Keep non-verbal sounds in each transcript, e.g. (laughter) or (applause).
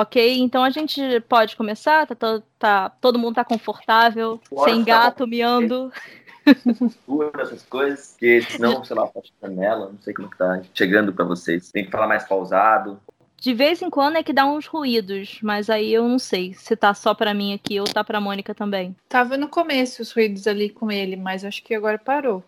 Ok, então a gente pode começar? Tá, to- tá- todo mundo tá confortável, Bora, sem tá gato miando. Essas coisas, porque senão, sei lá, pode janela, não sei como que tá chegando pra vocês. Tem que falar mais pausado. De vez em quando é que dá uns ruídos, mas aí eu não sei se tá só pra mim aqui ou tá pra Mônica também. Tava no começo os ruídos ali com ele, mas acho que agora parou.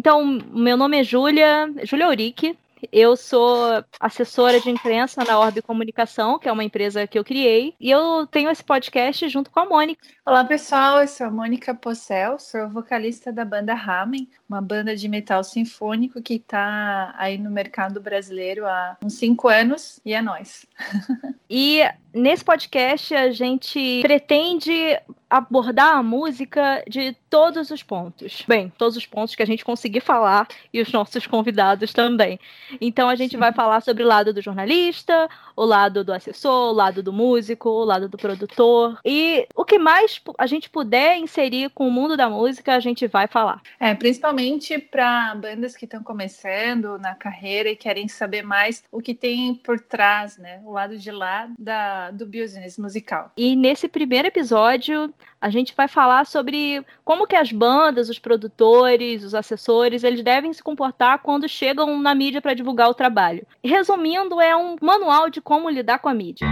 Então, meu nome é Júlia, Júlia Uric. Eu sou assessora de imprensa na Orbe Comunicação, que é uma empresa que eu criei, e eu tenho esse podcast junto com a Mônica. Olá pessoal, eu sou a Mônica Possel, sou vocalista da banda Ramen, uma banda de metal sinfônico que está aí no mercado brasileiro há uns cinco anos e é nós. (laughs) E nesse podcast a gente pretende abordar a música de todos os pontos. Bem, todos os pontos que a gente conseguir falar e os nossos convidados também. Então a gente vai falar sobre o lado do jornalista, o lado do assessor, o lado do músico, o lado do produtor e o que mais a gente puder inserir com o mundo da música, a gente vai falar. É, principalmente para bandas que estão começando na carreira e querem saber mais o que tem por trás, né? O lado de lá da, do business musical. E nesse primeiro episódio, a gente vai falar sobre como que as bandas, os produtores, os assessores, eles devem se comportar quando chegam na mídia para divulgar o trabalho. Resumindo, é um manual de como lidar com a mídia.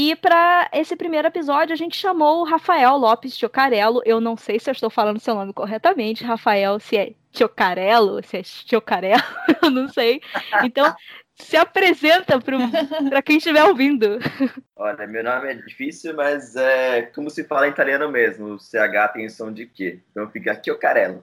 E para esse primeiro episódio, a gente chamou o Rafael Lopes Chocarello. Eu não sei se eu estou falando seu nome corretamente, Rafael, se é Chocarello, se é Chocarello, (laughs) eu não sei. Então, se apresenta para quem estiver ouvindo. Olha, meu nome é difícil, mas é como se fala em italiano mesmo. O CH tem som de quê? Então fica aqui o carelo.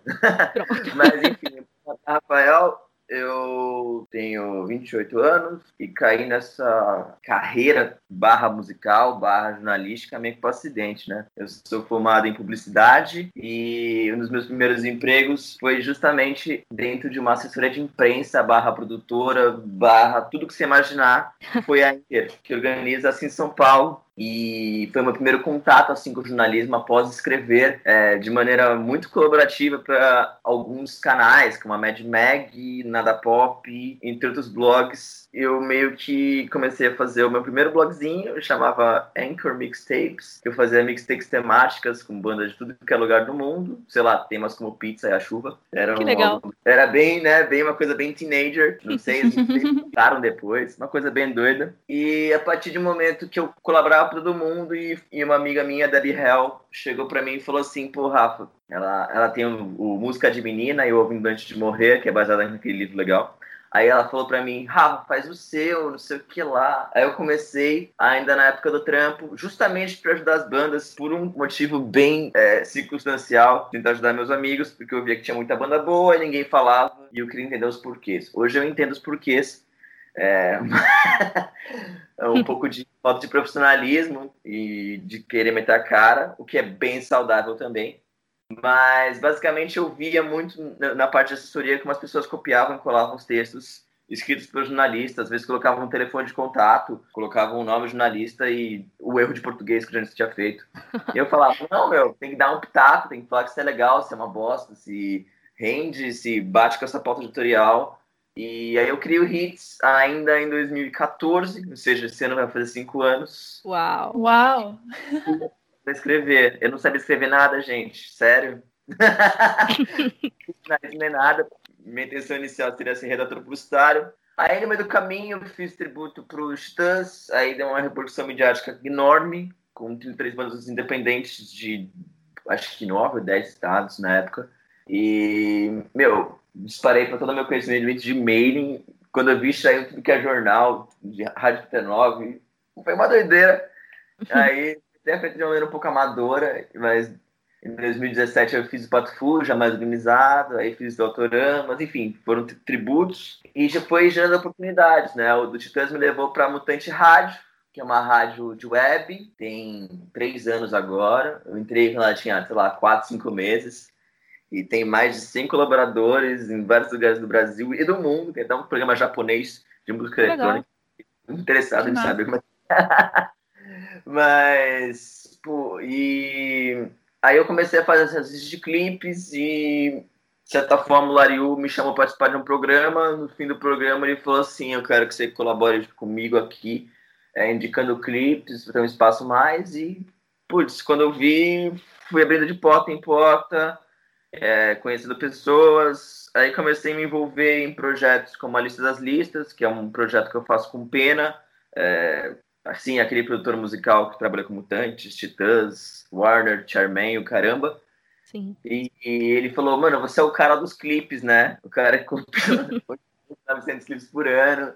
Pronto. (laughs) Mas enfim, Rafael, eu tenho 28 anos e caí nessa carreira barra musical, barra jornalística meio que por acidente, né? Eu sou formado em publicidade e um dos meus primeiros empregos foi justamente dentro de uma assessoria de imprensa, barra produtora, barra tudo que você imaginar, foi a Inter, que organiza assim São Paulo e foi meu primeiro contato assim com o jornalismo após escrever é, de maneira muito colaborativa para alguns canais como a Mad Mag, Nada Pop, entre outros blogs. Eu meio que comecei a fazer o meu primeiro blogzinho, chamava Anchor Mixtapes, eu fazia mixtapes temáticas com bandas de tudo que é lugar do mundo, sei lá, temas como pizza e a chuva. Era Que um legal. álbum- Era bem, né, bem uma coisa bem teenager, não (laughs) sei, eles voltaram depois, uma coisa bem doida. E a partir de um momento que eu colaborava para todo mundo e, e uma amiga minha, Debbie Hell, chegou para mim e falou assim, pô, Rafa, ela, ela tem o, o Música de Menina e o Ouvindo Antes de Morrer, que é baseado naquele livro legal. Aí ela falou pra mim, Rafa, faz o seu, não sei o que lá. Aí eu comecei, ainda na época do trampo, justamente para ajudar as bandas, por um motivo bem é, circunstancial, tentar ajudar meus amigos, porque eu via que tinha muita banda boa e ninguém falava, e eu queria entender os porquês. Hoje eu entendo os porquês. É, (laughs) é um pouco de falta de profissionalismo e de querer meter a cara, o que é bem saudável também. Mas basicamente eu via muito na, na parte de assessoria como as pessoas copiavam e colavam os textos escritos pelos jornalistas, às vezes colocavam um telefone de contato, colocavam o nome do jornalista e o erro de português que o jornalista tinha feito. E eu falava, não, meu, tem que dar um pitaco, tem que falar que isso é legal, se é uma bosta, se rende, se bate com essa pauta editorial. E aí eu crio hits ainda em 2014, ou seja, esse ano vai fazer cinco anos, Uau. Uau! Pra escrever. Eu não sabia escrever nada, gente, sério. (laughs) Não é nada. Minha intenção inicial seria ser redator publicitário. Aí no meio do caminho fiz tributo pro Titãs, aí deu uma repercussão midiática enorme, com 33 bandas independentes de acho que 9 ou 10 estados na época. E, meu, disparei para todo o meu conhecimento de mailing. Quando eu vi saiu tudo que é jornal, de Rádio 39, foi uma doideira. (laughs) Aí, até feito de uma maneira um pouco amadora, mas em 2017 eu fiz o Pato Fu, já mais organizado, aí fiz o Autoramas, enfim, foram tri- tributos. E já foi gerando oportunidades, né? O do Titãs me levou para Mutante Rádio, que é uma rádio de web, tem três anos agora. Eu entrei quando ela tinha, sei lá, quatro, cinco meses. E tem mais de 100 colaboradores em vários lugares do Brasil e do mundo. Tem até um programa japonês de música Legal. eletrônica. Interessado Que em saber como é que (laughs) Mas, pô, e aí eu comecei a fazer essas de clipes e, de certa forma, o Lariu me chamou para participar de um programa. No fim do programa, ele falou assim: Eu quero que você colabore comigo aqui, é, indicando clipes, ter um espaço mais. E, putz, quando eu vi, fui abrindo de porta em porta, é, conhecendo pessoas. Aí comecei a me envolver em projetos como a Lista das Listas, que é um projeto que eu faço com pena. É, assim, aquele produtor musical que trabalha com Mutantes, Titãs, Warner, Charmaine, o caramba. Sim. E, e, ele falou, mano, você é o cara dos clipes, né? O cara que compila (laughs) 900 clipes por ano.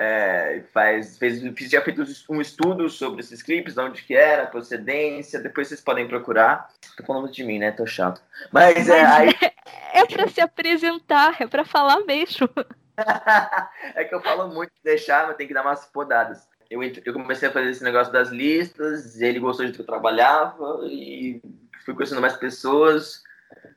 É, faz, fez, já feito um estudo sobre esses clipes, de onde que era, procedência, depois vocês podem procurar. Tô falando de mim, né? Tô chato. Mas, Mas é, aí... é, é para se apresentar, é para falar mesmo. (laughs) é que eu falo muito de deixar, mas tem que dar umas podadas. Eu, eu comecei a fazer esse negócio das listas, ele gostou de que eu trabalhava e fui conhecendo mais pessoas.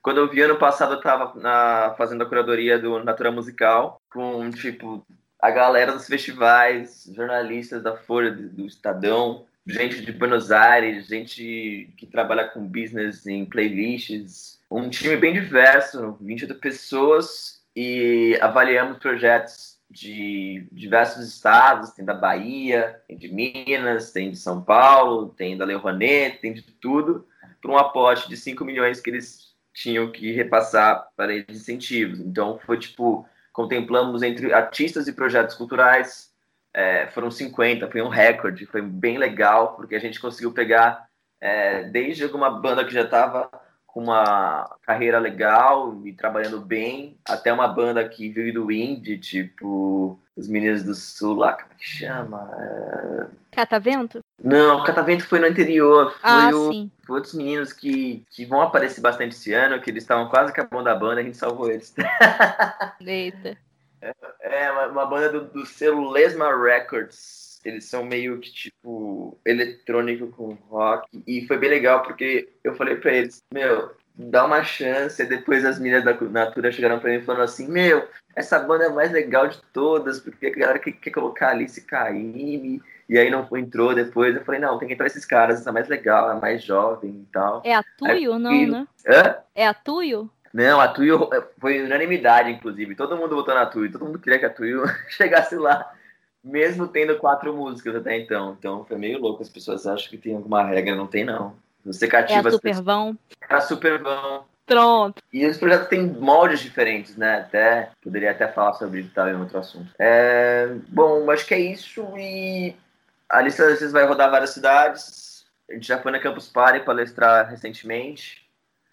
Quando eu vi ano passado, eu estava na, fazendo a curadoria do Natura Musical, com, tipo, a galera dos festivais, jornalistas da Folha, do Estadão, gente de Buenos Aires, gente que trabalha com business em playlists, um time bem diverso, 28 pessoas, e avaliamos projetos de diversos estados, tem da Bahia, tem de Minas, tem de São Paulo, tem da Lei Rouanet, tem de tudo, para um aporte de 5 milhões que eles tinham que repassar para eles incentivos. Então foi tipo contemplamos entre artistas e projetos culturais, é, foram 50, foi um recorde, foi bem legal, porque a gente conseguiu pegar é, desde alguma banda que já estava com uma carreira legal e trabalhando bem, até uma banda que veio do indie, tipo os meninos do sul lá, como é que chama? É... Catavento? Não, Catavento foi no anterior. Foi, ah, o, sim. foi outros meninos que, que vão aparecer bastante esse ano, que eles estavam quase acabando da banda, a gente salvou eles. (laughs) Eita. É, é uma, uma, banda do, do selo Lesma Records. Eles são meio que tipo eletrônico com rock. E foi bem legal porque eu falei pra eles: Meu, dá uma chance. E depois as meninas da Natura chegaram pra mim falando assim: Meu, essa banda é a mais legal de todas, porque a galera quer, quer colocar Alice Caymmi. E aí não entrou depois. Eu falei: Não, tem que entrar esses caras, essa é mais legal, é mais jovem e tal. É a Tuyo, não, né? Hã? É a Tuyo? Não, a Tuyo foi unanimidade, inclusive. Todo mundo votou na Tuyo. Todo mundo queria que a Tuyo (laughs) chegasse lá, mesmo tendo quatro músicas até então. Então foi meio louco. As pessoas acham que tem alguma regra. Não tem, não. Você cativa é a Supervão. É a Supervão. Pronto. E os projetos têm moldes diferentes, né? Até poderia até falar sobre isso em outro assunto. É, bom, acho que é isso. E a lista vocês vai rodar várias cidades. A gente já foi na Campus Party palestrar recentemente.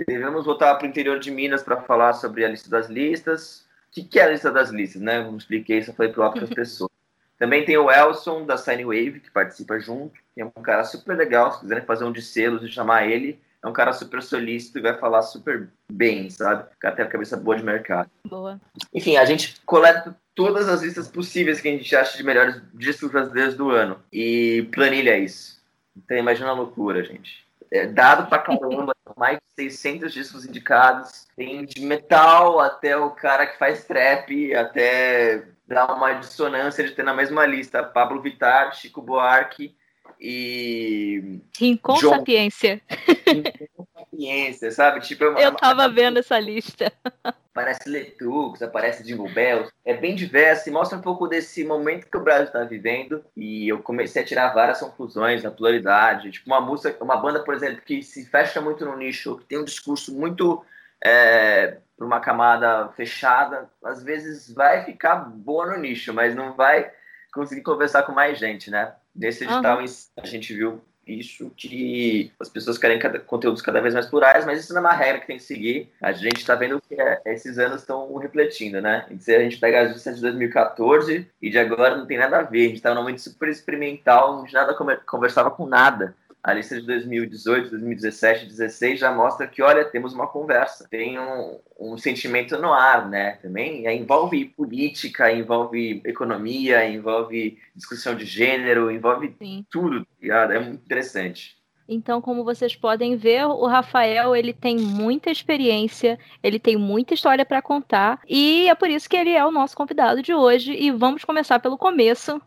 Devemos voltar para o interior de Minas para falar sobre a lista das listas. O que, que é a lista das listas, né? Não expliquei, só falei para outras (laughs) pessoas. Também tem o Elson, da Sign Wave, que participa junto, que é um cara super legal. Se quiserem fazer um de selos e chamar ele, é um cara super solícito e vai falar super bem, sabe? O cara tem a cabeça boa de mercado. Boa. Enfim, a gente coleta todas as listas possíveis que a gente acha de melhores discos brasileiros do ano e planilha isso. Então imagina a loucura, gente é, dado pra caramba, mais de 600 discos indicados. Tem de metal até o cara que faz trap, até dar uma dissonância de ter na mesma lista Pablo Vittar, Chico Buarque e. Rincon John... Sapiência. Rincon Sapiência, sabe? Tipo, é uma, Eu tava uma... vendo essa lista. Aparece Letux, aparece Jingle Bells. É bem diverso e mostra um pouco desse momento que o Brasil está vivendo. E eu comecei a tirar várias conclusões na pluralidade. Tipo, uma música, uma banda, por exemplo, que se fecha muito no nicho, que tem um discurso muito. É, para uma camada fechada, às vezes vai ficar boa no nicho, mas não vai conseguir conversar com mais gente, né? Nesse edital uhum. a gente viu isso que as pessoas querem cada, conteúdos cada vez mais plurais, mas isso não é uma regra que tem que seguir. A gente está vendo que é, esses anos estão refletindo, né? Se a gente pega as listas de 2014 e de agora não tem nada a ver. A gente estava num momento super experimental, onde nada conversava com nada a lista de 2018, 2017, 2016 já mostra que, olha, temos uma conversa, tem um, um sentimento no ar, né? Também envolve política, envolve economia, envolve discussão de gênero, envolve Sim. tudo, tá? É muito interessante. Então, como vocês podem ver, o Rafael ele tem muita experiência, ele tem muita história para contar e é por isso que ele é o nosso convidado de hoje. E vamos começar pelo começo,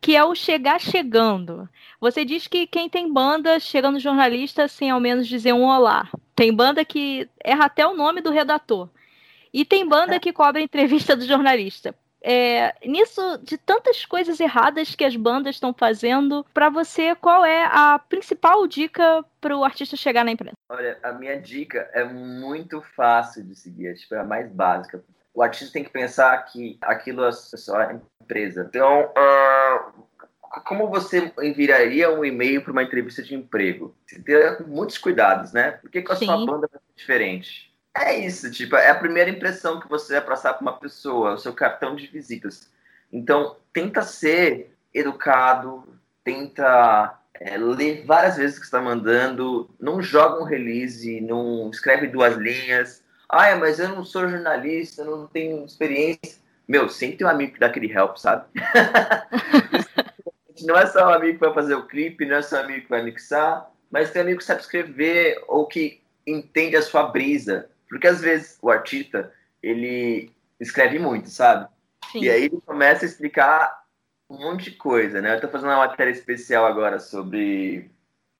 que é o chegar chegando. Você diz que quem tem banda chega no jornalista sem ao menos dizer um olá. Tem banda que erra até o nome do redator. E tem banda que cobra entrevista do jornalista. É, nisso, de tantas coisas erradas que as bandas estão fazendo, para você, qual é a principal dica para o artista chegar na imprensa? Olha, a minha dica é muito fácil de seguir, é, tipo, é a mais básica. O artista tem que pensar que aquilo é só a empresa. Então, uh, como você enviaria um e-mail para uma entrevista de emprego? Teria muitos cuidados, né? Por que, que a Sim. sua banda vai ser diferente? É isso, tipo, é a primeira impressão que você vai passar para uma pessoa, o seu cartão de visitas. Então, tenta ser educado, tenta é, ler várias vezes o que está mandando, não joga um release, não escreve duas linhas. Ah, mas eu não sou jornalista, não tenho experiência. Meu, sempre tem um amigo que dá aquele help, sabe? (laughs) não é só um amigo que vai fazer o clipe, não é só um amigo que vai mixar, mas tem um amigo que sabe escrever ou que entende a sua brisa. Porque às vezes o artista, ele escreve muito, sabe? Sim. E aí ele começa a explicar um monte de coisa, né? Eu tô fazendo uma matéria especial agora sobre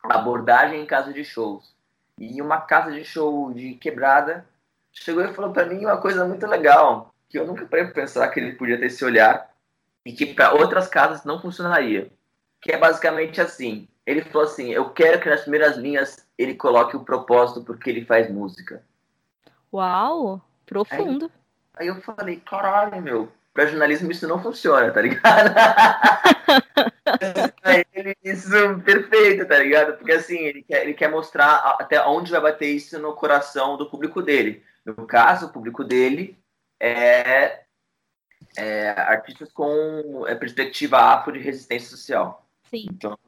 abordagem em casa de shows. E uma casa de show de quebrada chegou e falou para mim uma coisa muito legal, que eu nunca parei pensar que ele podia ter esse olhar e que para outras casas não funcionaria. Que é basicamente assim. Ele falou assim: Eu quero que nas primeiras linhas ele coloque o propósito porque ele faz música. Uau, profundo. Aí, aí eu falei: Caralho, meu, para jornalismo isso não funciona, tá ligado? (laughs) ele, isso perfeito, tá ligado? Porque assim, ele quer, ele quer mostrar até onde vai bater isso no coração do público dele. No caso, o público dele é é, artistas com é, perspectiva afro de resistência social. Sim. Então,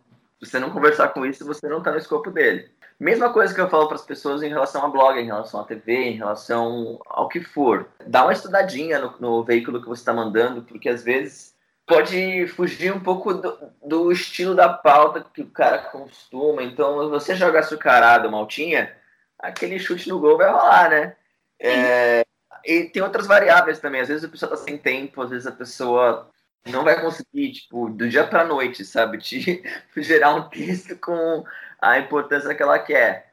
se você não conversar com isso, você não está no escopo dele. Mesma coisa que eu falo para as pessoas em relação a blog, em relação à TV, em relação ao que for. Dá uma estudadinha no, no veículo que você está mandando, porque às vezes pode fugir um pouco do, do, estilo da pauta que o cara costuma. Então, se você jogar açucarado, maltinha, aquele chute no gol vai rolar, né? É, e tem outras variáveis também. Às vezes a pessoa tá sem tempo, às vezes a pessoa não vai conseguir, tipo, do dia pra noite, sabe? Te (laughs) gerar um texto com a importância que ela quer.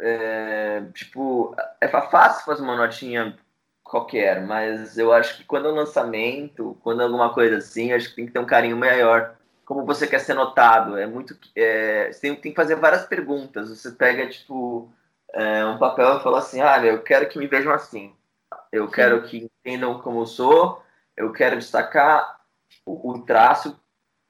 É, tipo, é fácil fazer uma notinha qualquer, mas eu acho que quando é um lançamento, quando é alguma coisa assim, acho que tem que ter um carinho maior. Como você quer ser notado? É muito. É, você tem, tem que fazer várias perguntas. Você pega, tipo, é, um papel e fala assim: ah, eu quero que me vejam assim. Eu Sim. quero que entendam como eu sou, eu quero destacar o, o, traço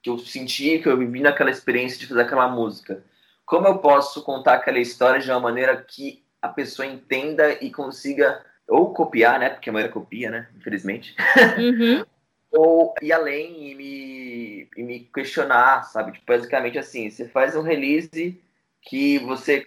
que eu senti, que eu vivi naquela experiência de fazer aquela música. Como eu posso contar aquela história de uma maneira que a pessoa entenda e consiga ou copiar, né? Porque a maioria copia, né? Infelizmente. Uhum. (laughs) ou ir além e me, e me questionar, sabe? Tipo, basicamente assim, você faz um release que você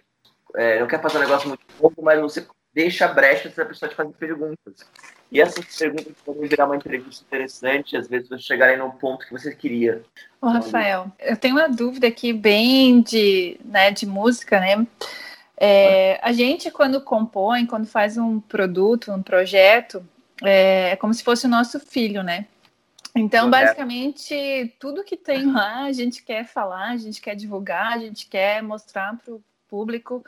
é, não quer fazer um negócio muito pouco, mas você deixa brecha para a pessoa te fazer perguntas. E essas perguntas podem virar uma entrevista interessante, às vezes você chegarem no ponto que você queria. Ô, Rafael, eu tenho uma dúvida aqui bem de, né, de música, né? É, a gente, quando compõe, quando faz um produto, um projeto, é, é como se fosse o nosso filho, né? Então, basicamente, tudo que tem lá a gente quer falar, a gente quer divulgar, a gente quer mostrar para o público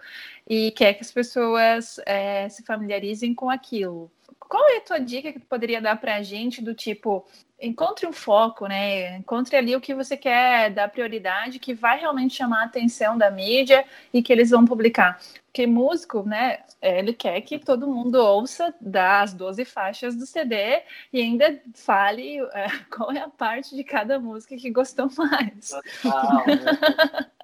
e quer que as pessoas é, se familiarizem com aquilo. Qual é a tua dica que tu poderia dar para a gente do tipo, encontre um foco, né? Encontre ali o que você quer dar prioridade, que vai realmente chamar a atenção da mídia e que eles vão publicar. Porque músico, né, ele quer que todo mundo ouça das 12 faixas do CD e ainda fale é, (laughs) qual é a parte de cada música que gostou mais. Total, né? (laughs)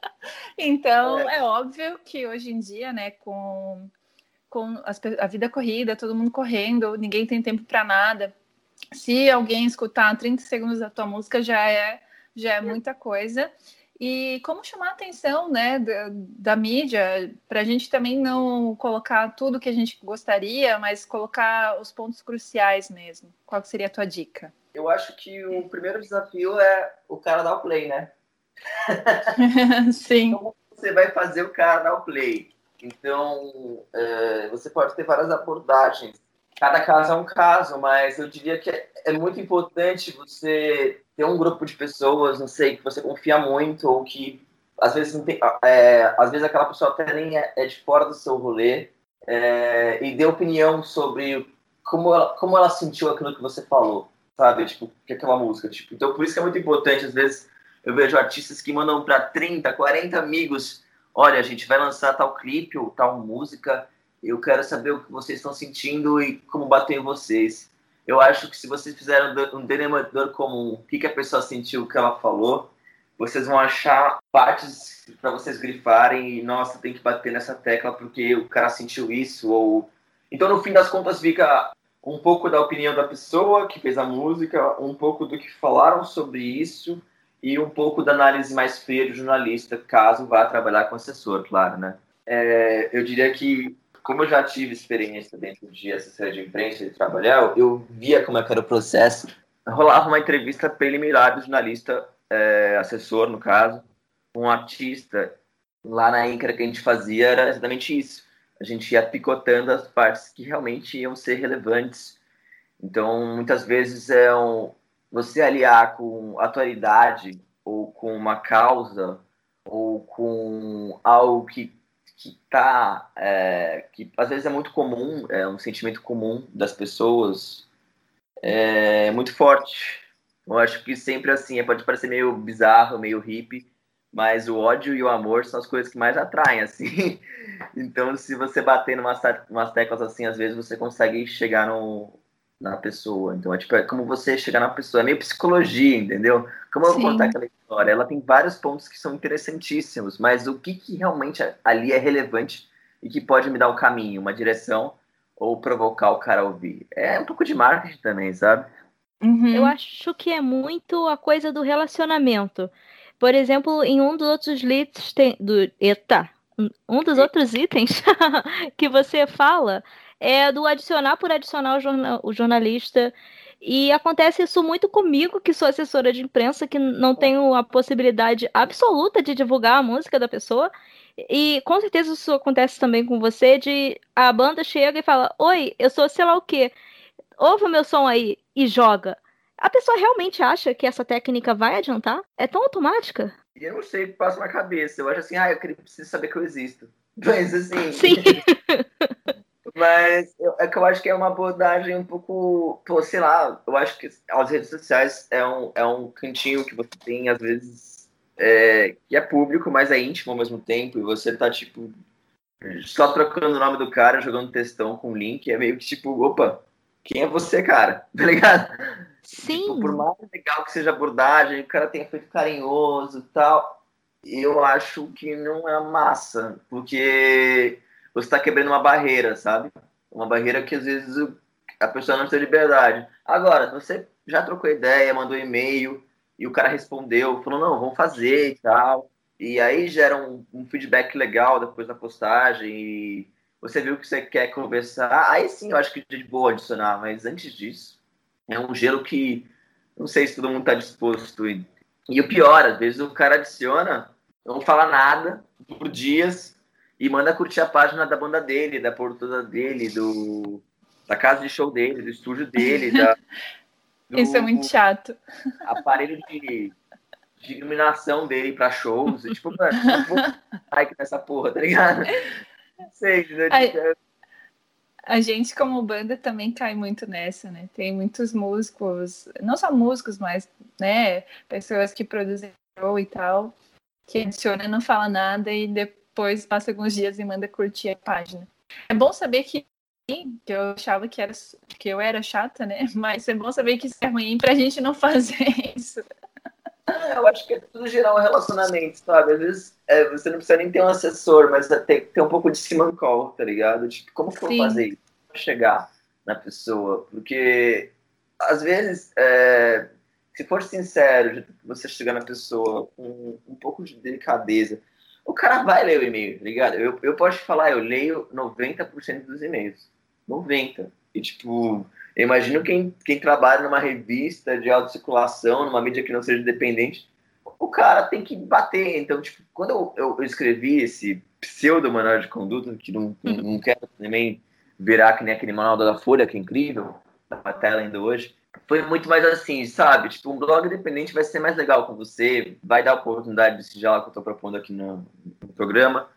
então, é. é. óbvio que hoje em dia, né, com, com as, a vida corrida, todo mundo correndo, ninguém tem tempo para nada. Se alguém escutar 30 segundos da tua música, já é, já é muita coisa. E como chamar a atenção né, da, da mídia, para a gente também não colocar tudo que a gente gostaria, mas colocar os pontos cruciais mesmo. Qual seria a tua dica? Eu acho que o primeiro desafio é o cara dar o play, né? (laughs) Sim. Como você vai fazer o o play? Então, é, você pode ter várias abordagens. Cada caso é um caso, mas eu diria que é, é muito importante você ter um grupo de pessoas, não sei, que você confia muito ou que às vezes não tem, é, às vezes aquela pessoa até nem é, é de fora do seu rolê é, e dê opinião sobre como ela, como ela sentiu aquilo que você falou, sabe? Tipo, que é aquela música. Tipo, então, por isso que é muito importante, às vezes, eu vejo artistas que mandam para 30, 40 amigos: olha, a gente vai lançar tal clipe ou tal música, eu quero saber o que vocês estão sentindo e como bateu em vocês. Eu acho que se vocês fizeram um denominador comum, o que, que a pessoa sentiu, o que ela falou, vocês vão achar partes para vocês grifarem e, nossa, tem que bater nessa tecla porque o cara sentiu isso, ou... Então, no fim das contas, fica um pouco da opinião da pessoa que fez a música, um pouco do que falaram sobre isso e um pouco da análise mais fria do jornalista, caso vá trabalhar com assessor, claro, né? É, eu diria que, como eu já tive experiência dentro de assessoria de imprensa e trabalhar, eu via como é era o processo. Rolava uma entrevista preliminar do jornalista, é, assessor, no caso, um artista. Lá na Incra que a gente fazia era exatamente isso. A gente ia picotando as partes que realmente iam ser relevantes. Então, muitas vezes é um, você aliar com atualidade ou com uma causa ou com algo que que tá é, que às vezes é muito comum é um sentimento comum das pessoas é muito forte. Eu acho que sempre assim pode parecer meio bizarro meio hippie mas o ódio e o amor são as coisas que mais atraem assim. (laughs) Então se você bater numas, umas teclas assim às vezes você consegue chegar no na pessoa. Então, é tipo, é como você chegar na pessoa. É meio psicologia, entendeu? Como eu vou contar aquela história? Ela tem vários pontos que são interessantíssimos, mas o que, que realmente ali é relevante e que pode me dar um caminho, uma direção ou provocar o cara a ouvir? É um pouco de marketing também, sabe? Uhum. Eu acho que é muito a coisa do relacionamento. Por exemplo, em um dos outros leads tem, do eita, um dos outros itens (laughs) que você fala é do adicionar por adicionar o, jornal, o jornalista. E acontece isso muito comigo, que sou assessora de imprensa, que não tenho a possibilidade absoluta de divulgar a música da pessoa. E com certeza isso acontece também com você, de a banda chega e fala, oi, eu sou sei lá o quê, ouve o meu som aí e joga. A pessoa realmente acha que essa técnica vai adiantar? É tão automática? Eu não sei o que passa na cabeça. Eu acho assim, ah, eu preciso saber que eu existo. (laughs) Mas assim. Sim. (laughs) Mas eu, é que eu acho que é uma abordagem um pouco, pô, sei lá, eu acho que as redes sociais é um, é um cantinho que você tem, às vezes, é, que é público, mas é íntimo ao mesmo tempo, e você tá, tipo, só trocando o nome do cara, jogando textão com link, é meio que tipo, opa, quem é você, cara? (laughs) Tá ligado? Sim. Tipo, por mais legal que seja a abordagem, o cara tenha feito carinhoso e tal, eu acho que não é massa, porque você está quebrando uma barreira, sabe? Uma barreira que às vezes a pessoa não tem liberdade. Agora, você já trocou ideia, mandou e-mail e o cara respondeu, falou, não, vamos fazer e tal. E aí gera um, um feedback legal depois da postagem e você viu que você quer conversar. Aí sim, eu acho que é de boa adicionar, mas antes disso, é um gelo que não sei se todo mundo está disposto. E, e o pior, às vezes o cara adiciona, não fala nada por dias, e manda curtir a página da banda dele, da produtora dele, do, da casa de show dele, do estúdio dele. Da, (laughs) do, Isso é muito chato. Aparelho de, de iluminação dele para shows. E, tipo, mano, vou like nessa porra, tá ligado? Não sei, né? A, a gente, como banda, também cai muito nessa, né? Tem muitos músicos, não só músicos, mas né, pessoas que produzem show e tal, que adicionam e não fala nada e depois depois passa alguns dias e manda curtir a página. É bom saber que que eu achava que, era, que eu era chata, né? (laughs) Mas é bom saber que isso é ruim pra gente não fazer (laughs) isso. É, eu acho que é tudo gerar um relacionamento, sabe? Às vezes é, você não precisa nem ter um assessor, mas tem que ter um pouco de simancol, tá ligado? Tipo, como que eu vou fazer isso? Pra chegar na pessoa? Porque às vezes, é, se for sincero, você chegar na pessoa com um pouco de delicadeza, o cara vai ler o e-mail, tá ligado? Eu, eu posso te falar, eu leio 90% dos e-mails. 90%. E, tipo, eu imagino quem, quem trabalha numa revista de autocirculação, numa mídia que não seja independente, o cara tem que bater. Então, tipo, quando eu, eu, eu escrevi esse pseudo manual de conduta, que não, não quero também virar que nem aquele manual da Folha, que é incrível, da tela ainda hoje, foi muito mais assim, sabe? Tipo, um blog independente vai ser mais legal com você, vai dar oportunidade de já que eu tô propondo aqui no, no programa,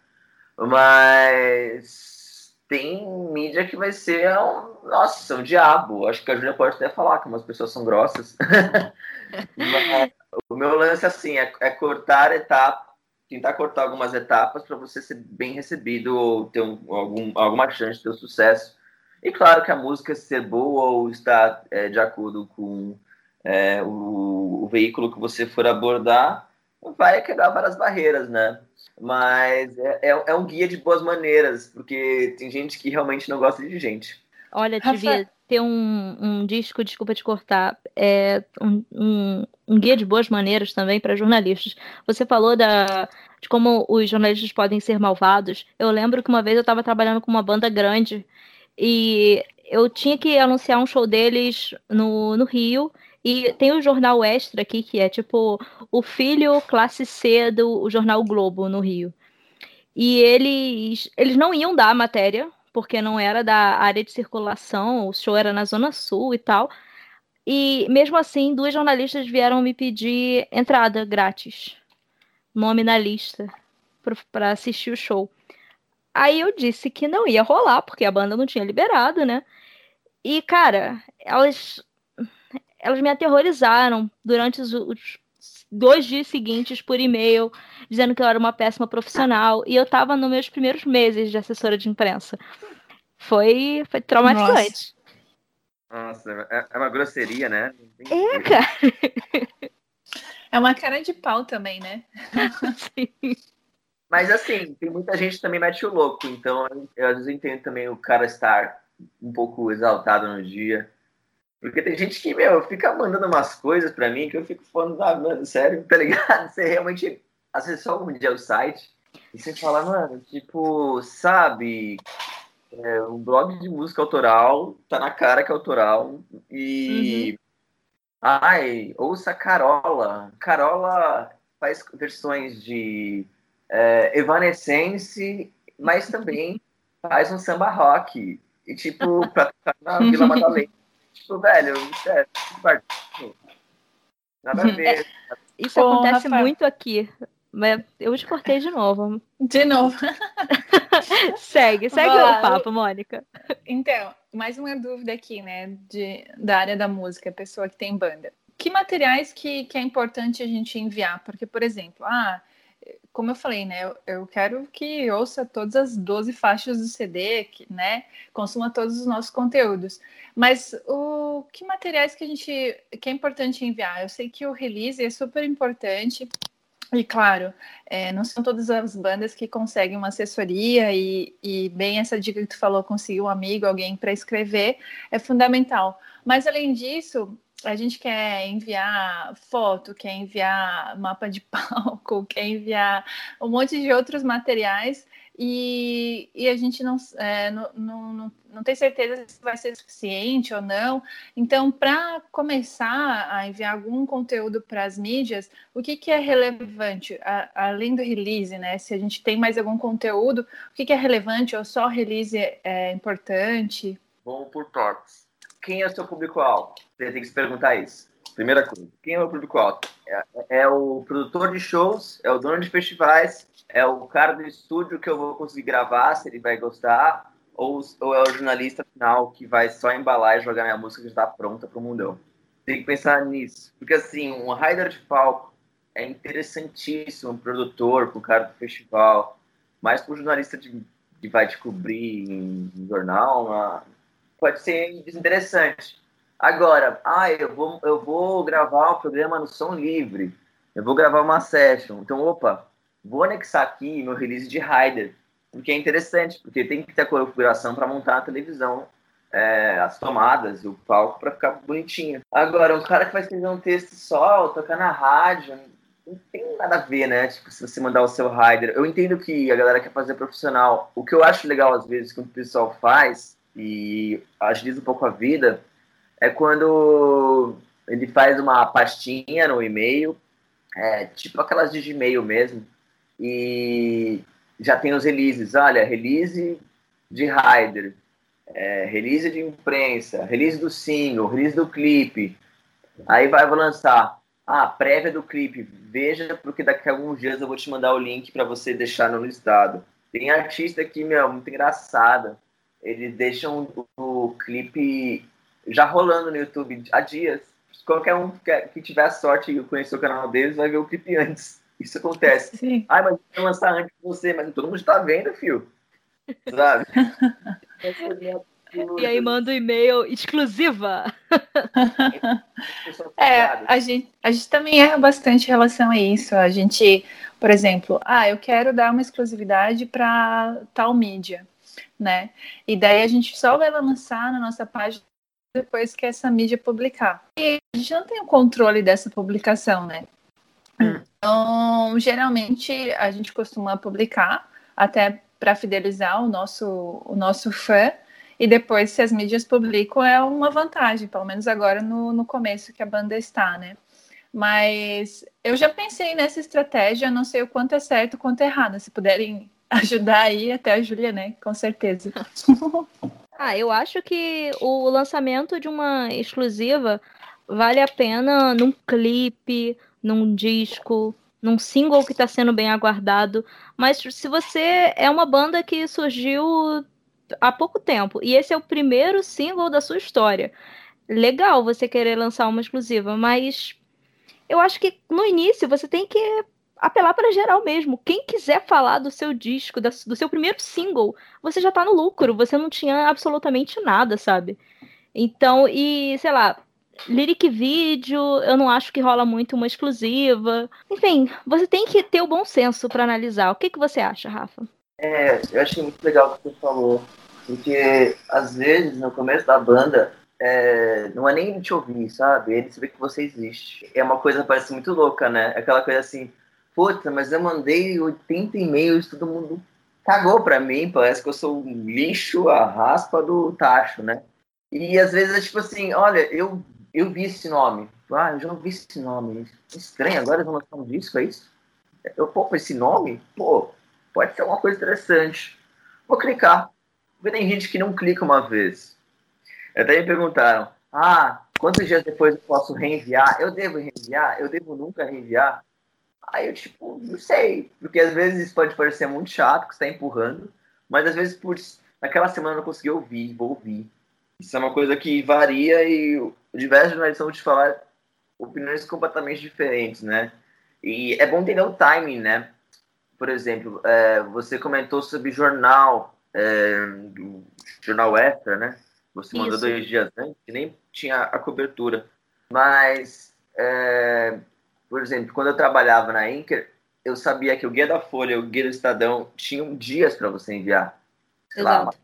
mas tem mídia que vai ser um, nossa, um diabo. Acho que a Julia pode até falar que umas pessoas são grossas. (laughs) o meu lance assim é, é cortar etapas, tentar cortar algumas etapas para você ser bem recebido ou ter um, algum, alguma chance de ter um sucesso. E claro que a música ser boa ou estar é, de acordo com é, o, o, veículo que você for abordar vai quebrar várias barreiras, né? Mas é, é, é um guia de boas maneiras, porque tem gente que realmente não gosta de gente. Olha, devia ter um, um disco, desculpa te cortar, é, um, um, um guia de boas maneiras também para jornalistas. Você falou da, de como os jornalistas podem ser malvados. Eu lembro que uma vez eu estava trabalhando com uma banda grande e eu tinha que anunciar um show deles no, no Rio. E tem o jornal Extra aqui, que é tipo o filho classe C do jornal Globo no Rio. E eles, eles não iam dar a matéria, porque não era da área de circulação, o show era na Zona Sul e tal. E mesmo assim, duas jornalistas vieram me pedir entrada grátis, nome na lista, para assistir o show. Aí eu disse que não ia rolar, porque a banda não tinha liberado, né? E, cara, elas, elas me aterrorizaram durante os, os dois dias seguintes por e-mail, dizendo que eu era uma péssima profissional. E eu tava nos meus primeiros meses de assessora de imprensa. Foi, foi traumatizante. Nossa, Nossa é, é uma grosseria, né? É, cara. É uma cara de pau também, né? (laughs) Sim. Mas assim, tem muita gente também mete o louco, então eu, às vezes entendo também o cara estar um pouco exaltado no dia. Porque tem gente que, meu, fica mandando umas coisas pra mim que eu fico falando, ah, mano, sério, tá ligado? (laughs) Você realmente acessou algum dia o site e você fala, mano, tipo, sabe, é, um blog de música autoral, tá na cara que é autoral, e. Uhum. Ai, ouça Carola. Carola faz versões de é, Evanescence, mas também faz um samba rock. E, tipo, pra tocar na Vila Madalena. (laughs) tipo, velho, sério, nada a ver. É, isso Bom, acontece Rafael. muito aqui. Mas eu te cortei de novo. De novo. (laughs) segue, segue o papo, Mônica. Então, mais uma dúvida aqui, né, de, da área da música, pessoa que tem banda. Que materiais que, que é importante a gente enviar? Porque, por exemplo, ah, como eu falei, né, eu quero que ouça todas as 12 faixas do CD, que, né, consuma todos os nossos conteúdos. Mas o que materiais que a gente que é importante enviar? Eu sei que o release é super importante. E claro, é, não são todas as bandas que conseguem uma assessoria e, e bem essa dica que tu falou, conseguir um amigo, alguém para escrever, é fundamental. Mas além disso, a gente quer enviar foto, quer enviar mapa de (laughs) palco, quer enviar um monte de outros materiais e, e a gente não, é, não, não, não, tem certeza se vai ser suficiente ou não. Então, para começar a enviar algum conteúdo para as mídias, o que, que é relevante, a, além do release, né? Se a gente tem mais algum conteúdo, o que, que é relevante ou só release é, é importante? Vamos por partes quem é seu público-alvo? Você tem que se perguntar isso. Primeira coisa, quem é o público-alvo? É, é, o produtor de shows, é o dono de festivais, é o cara do estúdio que eu vou conseguir gravar, se ele vai gostar, ou, ou é o jornalista final que vai só embalar e jogar minha música que já está pronta para o mundão. Tem que pensar nisso. Porque, assim, um rider de palco é interessantíssimo, um produtor, para o cara do festival, mas para o jornalista de, que vai te cobrir em, em jornal, uma, pode ser desinteressante. Agora, ah, eu vou, eu vou gravar um programa no som livre, eu vou gravar uma session. Então, opa, vou anexar aqui meu release de Rider, porque é interessante, porque tem que ter a configuração para montar a televisão, é, as tomadas o palco para ficar bonitinho. Agora, um cara que vai escrever um texto só, tocar na rádio, não tem nada a ver, né? Tipo, se você mandar o seu rider. Eu entendo que a galera quer fazer profissional. O que eu acho legal, às vezes, que o pessoal faz e agiliza um pouco a vida, é quando ele faz uma pastinha no e-mail, é, tipo aquelas de Gmail mesmo, e já tem os releases. Olha, release de Rider, é, release de imprensa, release do single, release do clipe. Aí vai vou lançar. Ah, prévia do clipe. Veja, porque daqui a alguns dias eu vou te mandar o link para você deixar no listado. Tem artista aqui, meu, muito engraçada. Eles deixam o, o clipe já rolando no YouTube há dias. Qualquer um que, tiver a sorte de conhecer o canal deles vai ver o clipe antes. Isso acontece. Sim. Ai, mas eu lançar antes de você, mas todo mundo está vendo, fio. Sabe? (laughs) E aí manda um e-mail exclusiva. (laughs) É, a gente, a gente também erra bastante em relação a isso. A gente, por exemplo, ah, eu quero dar uma exclusividade para tal mídia, né? E daí a gente só vai lançar na nossa página depois que essa mídia publicar. E a gente não tem o controle dessa publicação, né? Hum. Então, geralmente a gente costuma publicar até para fidelizar o nosso, o nosso fã. E depois, se as mídias publicam, é uma vantagem, pelo menos agora no, no começo que a banda está, né? Mas eu já pensei nessa estratégia, não sei o quanto é certo o quanto é errado. Se puderem (laughs) ajudar aí, até a Júlia, né? Com certeza. (laughs) Ah, eu acho que o lançamento de uma exclusiva vale a pena num clipe, num disco, num single que está sendo bem aguardado. Mas se você é uma banda que surgiu há pouco tempo e esse é o primeiro single da sua história, legal você querer lançar uma exclusiva, mas eu acho que no início você tem que apelar para geral mesmo. Quem quiser falar do seu disco, do seu primeiro single, você já tá no lucro, você não tinha absolutamente nada, sabe? Então, e sei lá, lyric vídeo, eu não acho que rola muito uma exclusiva. Enfim, você tem que ter o bom senso para analisar. O que, que você acha, Rafa? É, eu achei muito legal o que você falou. Porque, às vezes, no começo da banda, é, não é nem te ouvir, sabe? É de saber que você existe. É uma coisa parece muito louca, né? Aquela coisa assim, puta, mas eu mandei 80 e-mails, todo mundo cagou pra mim, parece que eu sou um lixo, a raspa do tacho, né? E às vezes é tipo assim, olha, eu, eu vi esse nome. Ah, eu já ouvi esse nome. Estranho, agora vão lançar um disco, é isso? Eu, pô, esse nome? Pô, pode ser uma coisa interessante. Vou clicar. Porque tem gente que não clica uma vez. Até me perguntaram, ah, quantos dias depois eu posso reenviar? Eu devo reenviar? Eu devo nunca reenviar? Aí eu, tipo, não sei. Porque às vezes isso pode parecer muito chato, que você está empurrando. Mas às vezes, por naquela semana eu não consegui ouvir, vou ouvir. Isso é uma coisa que varia e diversos jornalistas vão te falar opiniões completamente diferentes, né? E é bom entender o timing, né? Por exemplo, é, você comentou sobre jornal, é, do jornal Extra, né? Você Isso. mandou dois dias antes, que nem tinha a cobertura. Mas, é, por exemplo, quando eu trabalhava na Inker, eu sabia que o Guia da Folha e o Guia do Estadão tinham dias para você enviar. Exato.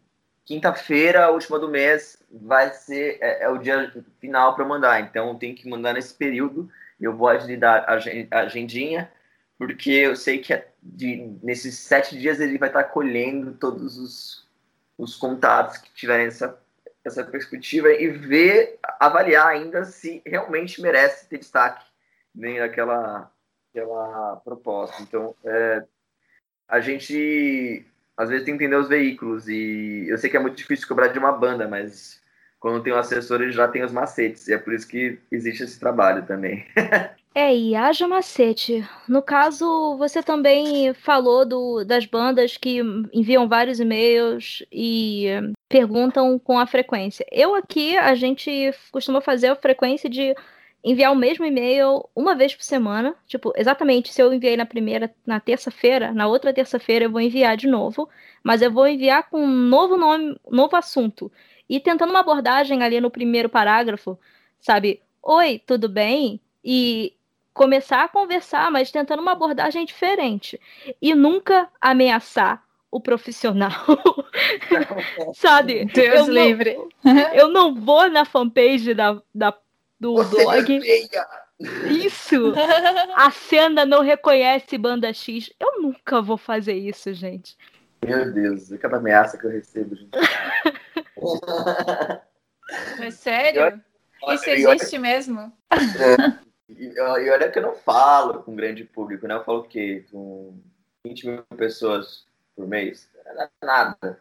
Quinta-feira, última do mês, vai ser é, é o dia final para mandar. Então, tem que mandar nesse período. Eu vou agendar a agendinha, porque eu sei que é de, nesses sete dias ele vai estar colhendo todos os, os contatos que tiverem essa, essa perspectiva e ver, avaliar ainda se realmente merece ter destaque nem aquela, aquela proposta. Então, é, a gente às vezes tem que entender os veículos e eu sei que é muito difícil cobrar de uma banda, mas quando tem um assessor ele já tem os macetes e é por isso que existe esse trabalho também. (laughs) É, e haja macete. No caso, você também falou do, das bandas que enviam vários e-mails e perguntam com a frequência. Eu aqui, a gente costuma fazer a frequência de enviar o mesmo e-mail uma vez por semana. Tipo, exatamente, se eu enviei na primeira, na terça-feira, na outra terça-feira eu vou enviar de novo, mas eu vou enviar com um novo nome, novo assunto. E tentando uma abordagem ali no primeiro parágrafo, sabe? Oi, tudo bem? E começar a conversar, mas tentando uma abordagem diferente. E nunca ameaçar o profissional. (laughs) Sabe? Deus eu livre. Não, eu não vou na fanpage da, da do Você é blog. Isso! (laughs) A cena não reconhece banda X. Eu nunca vou fazer isso, gente. Meu Deus, é cada ameaça que eu recebo, gente. (laughs) É sério? Isso existe mesmo? É. E, olha que eu não falo com grande público, né? Eu falo o quê? Com 20 mil pessoas por mês? Nada.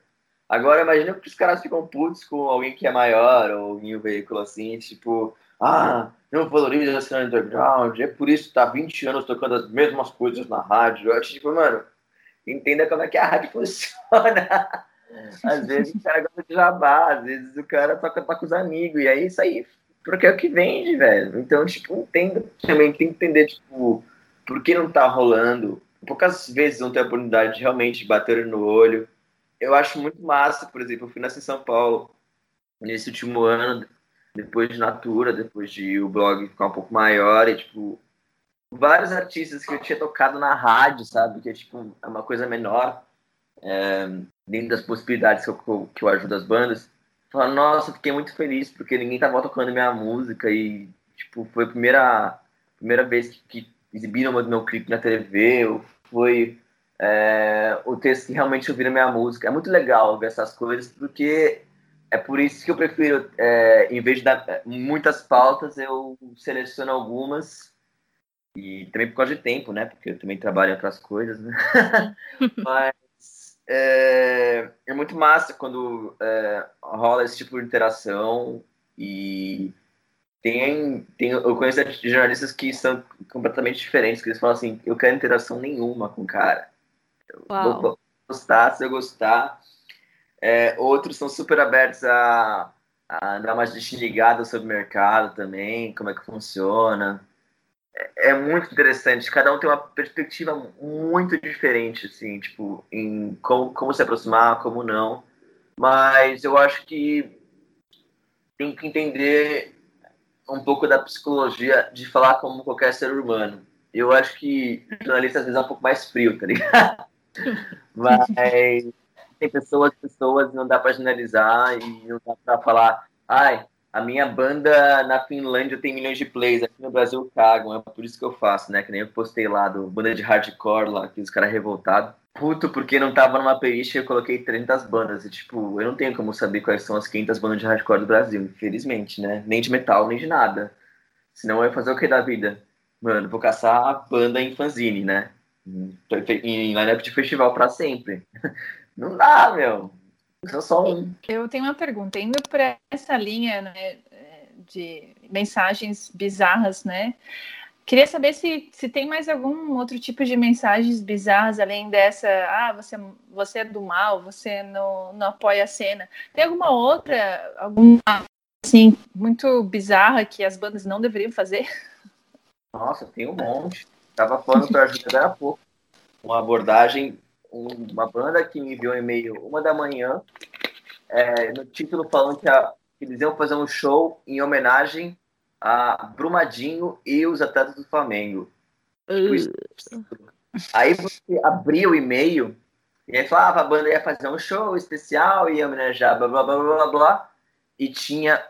Agora, imagina que os caras ficam putos com alguém que é maior ou em um veículo assim, tipo, ah, não valoriza a cena underground, é por isso que tá 20 anos tocando as mesmas coisas na rádio. Eu acho, tipo, mano, entenda como é que a rádio (laughs) funciona. Às vezes o cara gosta de jabá, às vezes o cara toca pra com os amigos, e aí isso aí, porque é o que vende, velho. Então, tipo, entenda também, tem que entender, tipo, por que não tá rolando. Poucas vezes não tem a oportunidade de realmente bater no olho. Eu acho muito massa, por exemplo, eu fui nascer em São Paulo nesse último ano, depois de Natura, depois de o blog ficar um pouco maior, e, tipo, vários artistas que eu tinha tocado na rádio, sabe? Que é, tipo, é uma coisa menor, é, dentro das possibilidades que eu, que eu ajudo as bandas. Falaram, nossa, fiquei muito feliz, porque ninguém tava tocando minha música, e, tipo, foi a primeira, primeira vez que, que exibiram meu, meu clipe na TV, foi é, o texto que realmente ouviram minha música. É muito legal ver essas coisas, porque é por isso que eu prefiro, é, em vez de dar muitas pautas, eu seleciono algumas. E também por causa de tempo, né? Porque eu também trabalho em outras coisas, né? (laughs) Mas é, é, muito massa quando é, rola esse tipo de interação e tem, tem, eu conheço jornalistas que são completamente diferentes, que eles falam assim, eu quero interação nenhuma com o cara. Eu vou, vou gostar, se eu gostar, é, outros são super abertos a, a dar mais desligada sobre o mercado também, como é que funciona. É, é, muito interessante. Cada um tem uma perspectiva muito diferente, assim, tipo, em como, como se aproximar, como não. Mas eu acho que tem que entender um pouco da psicologia de falar como qualquer ser humano. Eu acho que jornalista às vezes é um pouco mais frio, tá ligado? (laughs) Mas tem pessoas, pessoas, não dá para generalizar e não dá para falar, ai, a minha banda na Finlândia tem milhões de plays, aqui no Brasil cagam, é por isso que eu faço, né? Que nem eu postei lá do banda de hardcore lá, que os caras revoltados. Puto, porque não tava numa playlist eu coloquei 300 bandas. E, tipo, eu não tenho como saber quais são as 500 bandas de hardcore do Brasil, infelizmente, né? Nem de metal, nem de nada. Senão eu ia fazer o que da vida? Mano, vou caçar a banda em fanzine, né? Em line-up de festival para sempre. (laughs) Não dá, meu. Eu só um. Eu tenho uma pergunta. Indo para essa linha né, de mensagens bizarras, né? Queria saber se, se tem mais algum outro tipo de mensagens bizarras além dessa, ah, você, você é do mal, você não, não apoia a cena. Tem alguma outra, alguma assim, muito bizarra que as bandas não deveriam fazer? Nossa, tem um monte. Tava falando para a gente há pouco. Uma abordagem uma banda que me enviou um e-mail uma da manhã, é, no título falando que, a, que eles iam fazer um show em homenagem a Brumadinho e os atletas do Flamengo. Uh. Aí você abria o e-mail e aí falava a banda ia fazer um show especial, ia homenagear blá blá blá blá blá, e tinha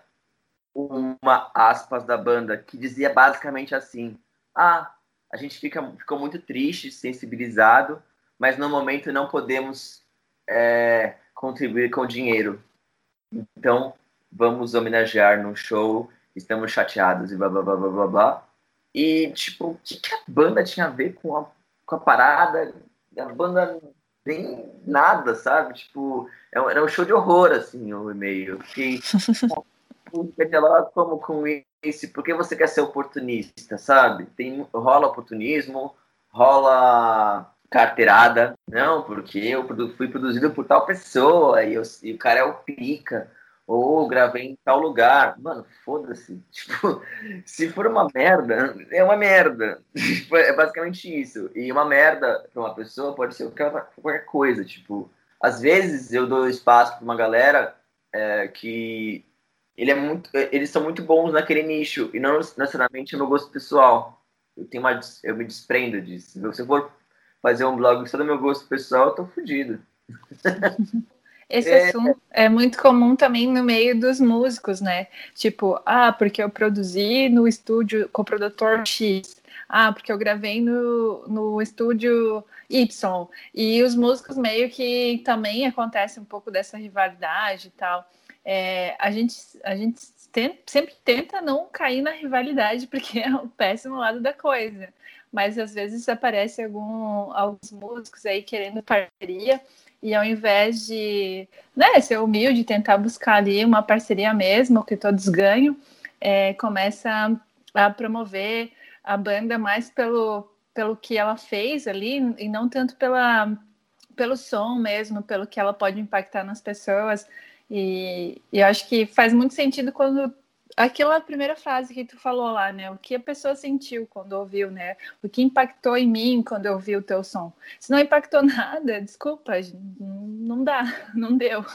uma aspas da banda que dizia basicamente assim: Ah, a gente fica, ficou muito triste, sensibilizado mas no momento não podemos é, contribuir com dinheiro. Então, vamos homenagear no show, estamos chateados e blá blá blá blá blá blá. E, tipo, o que, que a banda tinha a ver com a, com a parada? A banda nem nada, sabe? Tipo, é era um show de horror, assim, o e-mail. Fiquei, (laughs) como com isso? Por que você quer ser oportunista, sabe? Tem, rola oportunismo, rola carteirada. Não, porque eu fui produzido por tal pessoa e, eu, e o cara é o pica. Ou gravei em tal lugar. Mano, foda-se. (laughs) Tipo, se for uma merda, é uma merda. (laughs) Tipo, é basicamente isso. E uma merda pra uma pessoa pode ser qualquer coisa. Tipo, às vezes eu dou espaço pra uma galera é, que ele é muito, eles são muito bons naquele nicho e não necessariamente é meu gosto pessoal. Eu tenho uma, eu me desprendo disso. Se eu for fazer um blog só do meu gosto pessoal, eu tô fodido. (laughs) Esse é, assunto é muito comum também no meio dos músicos, né? Tipo, ah, porque eu produzi no estúdio com o produtor X. Ah, porque eu gravei no, no estúdio Y. E os músicos meio que também acontece um pouco dessa rivalidade e tal. É, a gente, a gente tem, sempre tenta não cair na rivalidade, (laughs) porque é o péssimo lado da coisa. Mas às vezes aparece algum, alguns músicos aí querendo parceria, e ao invés de né, ser humilde, tentar buscar ali uma parceria mesmo, que todos ganham, é, começa a, promover a banda mais pelo, pelo que ela fez ali, e não tanto pela, pelo som mesmo, pelo que ela pode impactar nas pessoas. E, e eu acho que faz muito sentido quando aquela primeira frase que tu falou lá, né? O que a pessoa sentiu quando ouviu, né? O que impactou em mim quando eu ouvi o teu som. Se não impactou (laughs) nada, desculpa, não dá, (laughs) não deu.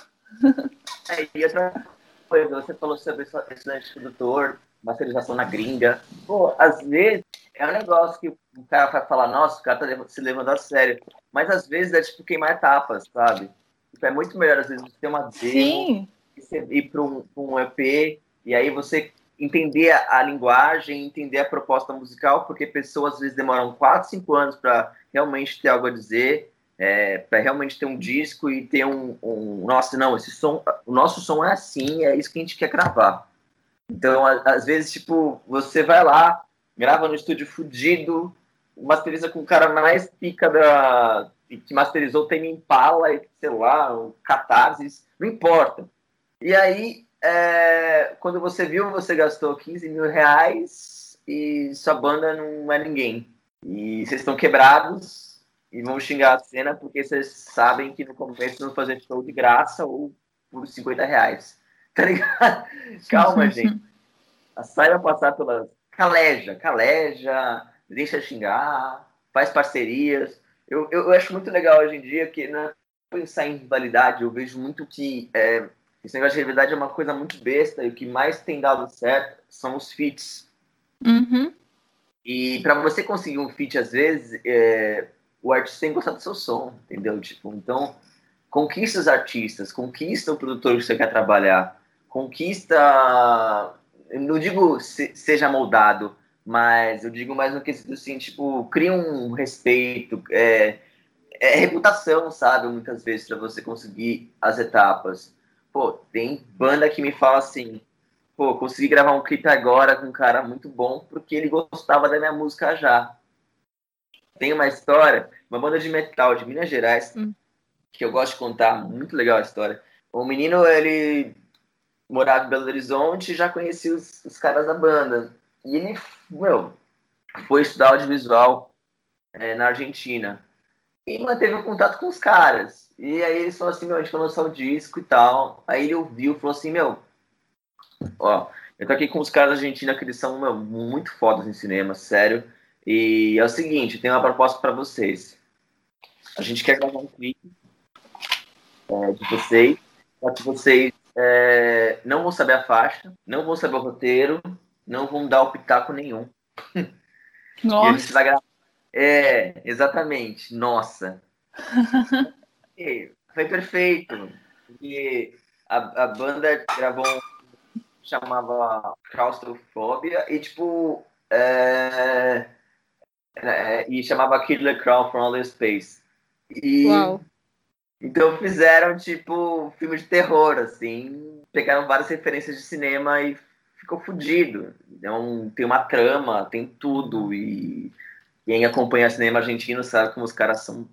É, e outra coisa, você falou sobre esse produtor, masterização na gringa. Pô, às vezes é um negócio que o cara vai falar, nossa, o cara tá se levando a sério. Mas às vezes é tipo queimar etapas, sabe? Tipo, é muito melhor, às vezes, você ter uma demo, Sim. ir para um, um EP e aí você entender a, a, linguagem, entender a proposta musical, porque pessoas às vezes demoram 4, 5 anos para realmente ter algo a dizer, é, para realmente ter um disco e ter um, um, nossa, não, esse som, o nosso som é assim, é isso que a gente quer gravar. Então, a, às vezes, tipo, você vai lá, grava no estúdio fudido, masteriza com o cara mais pica da que masterizou tem Impala, sei lá, o Catarsis, não importa. E aí é, quando você viu, você gastou 15 mil reais e sua banda não é ninguém. E vocês estão quebrados e vão xingar a cena porque vocês sabem que no começo vão fazer show de graça ou por 50 reais. (laughs) Tá ligado? Calma, gente. Saiba passar pela. Caleja, caleja, deixa xingar, faz parcerias. Eu, eu, eu, acho muito legal hoje em dia que não é pensar em rivalidade, eu vejo muito que é, esse negócio de rivalidade é uma coisa muito besta e o que mais tem dado certo são os feats. Uhum. E para você conseguir um feat, às vezes, é, o artista tem que gostar do seu som, entendeu? Tipo, então, conquista os artistas, conquista o produtor que você quer trabalhar, conquista. Não digo se, seja moldado, mas eu digo mais no quesito assim, tipo, cria um respeito, é, é reputação, sabe? Muitas vezes, para você conseguir as etapas. Pô, tem banda que me fala assim, pô, consegui gravar um clipe agora com um cara muito bom porque ele gostava da minha música já. Tem uma história, uma banda de metal de Minas Gerais, hum. que eu gosto de contar, muito legal a história. O menino, ele morava em Belo Horizonte e já conhecia os, os caras da banda. E ele, meu, foi estudar audiovisual é, na Argentina e manteve o contato com os caras. E aí eles falaram assim, meu, a gente vai lançar o disco e tal. Aí ele ouviu e falou assim, meu, ó, eu tô aqui com os caras da Argentina que eles são meu, muito fodas em cinema, sério. E é o seguinte, tem uma proposta para vocês. A gente quer gravar um clipe é, de vocês, só que vocês é, não vão saber a faixa, não vão saber o roteiro, não vão dar o pitaco nenhum. Nossa. (laughs) e a gente vai gravar é, exatamente. Nossa. e foi perfeito. E a, a banda gravou um chamava Claustrofobia e tipo é, é, e chamava Killer Crown from Outer Space. E Uau. então fizeram tipo filme de terror assim, pegaram várias referências de cinema e ficou fodido. Então tem uma trama, tem tudo e quem acompanha cinema argentino sabe como os caras são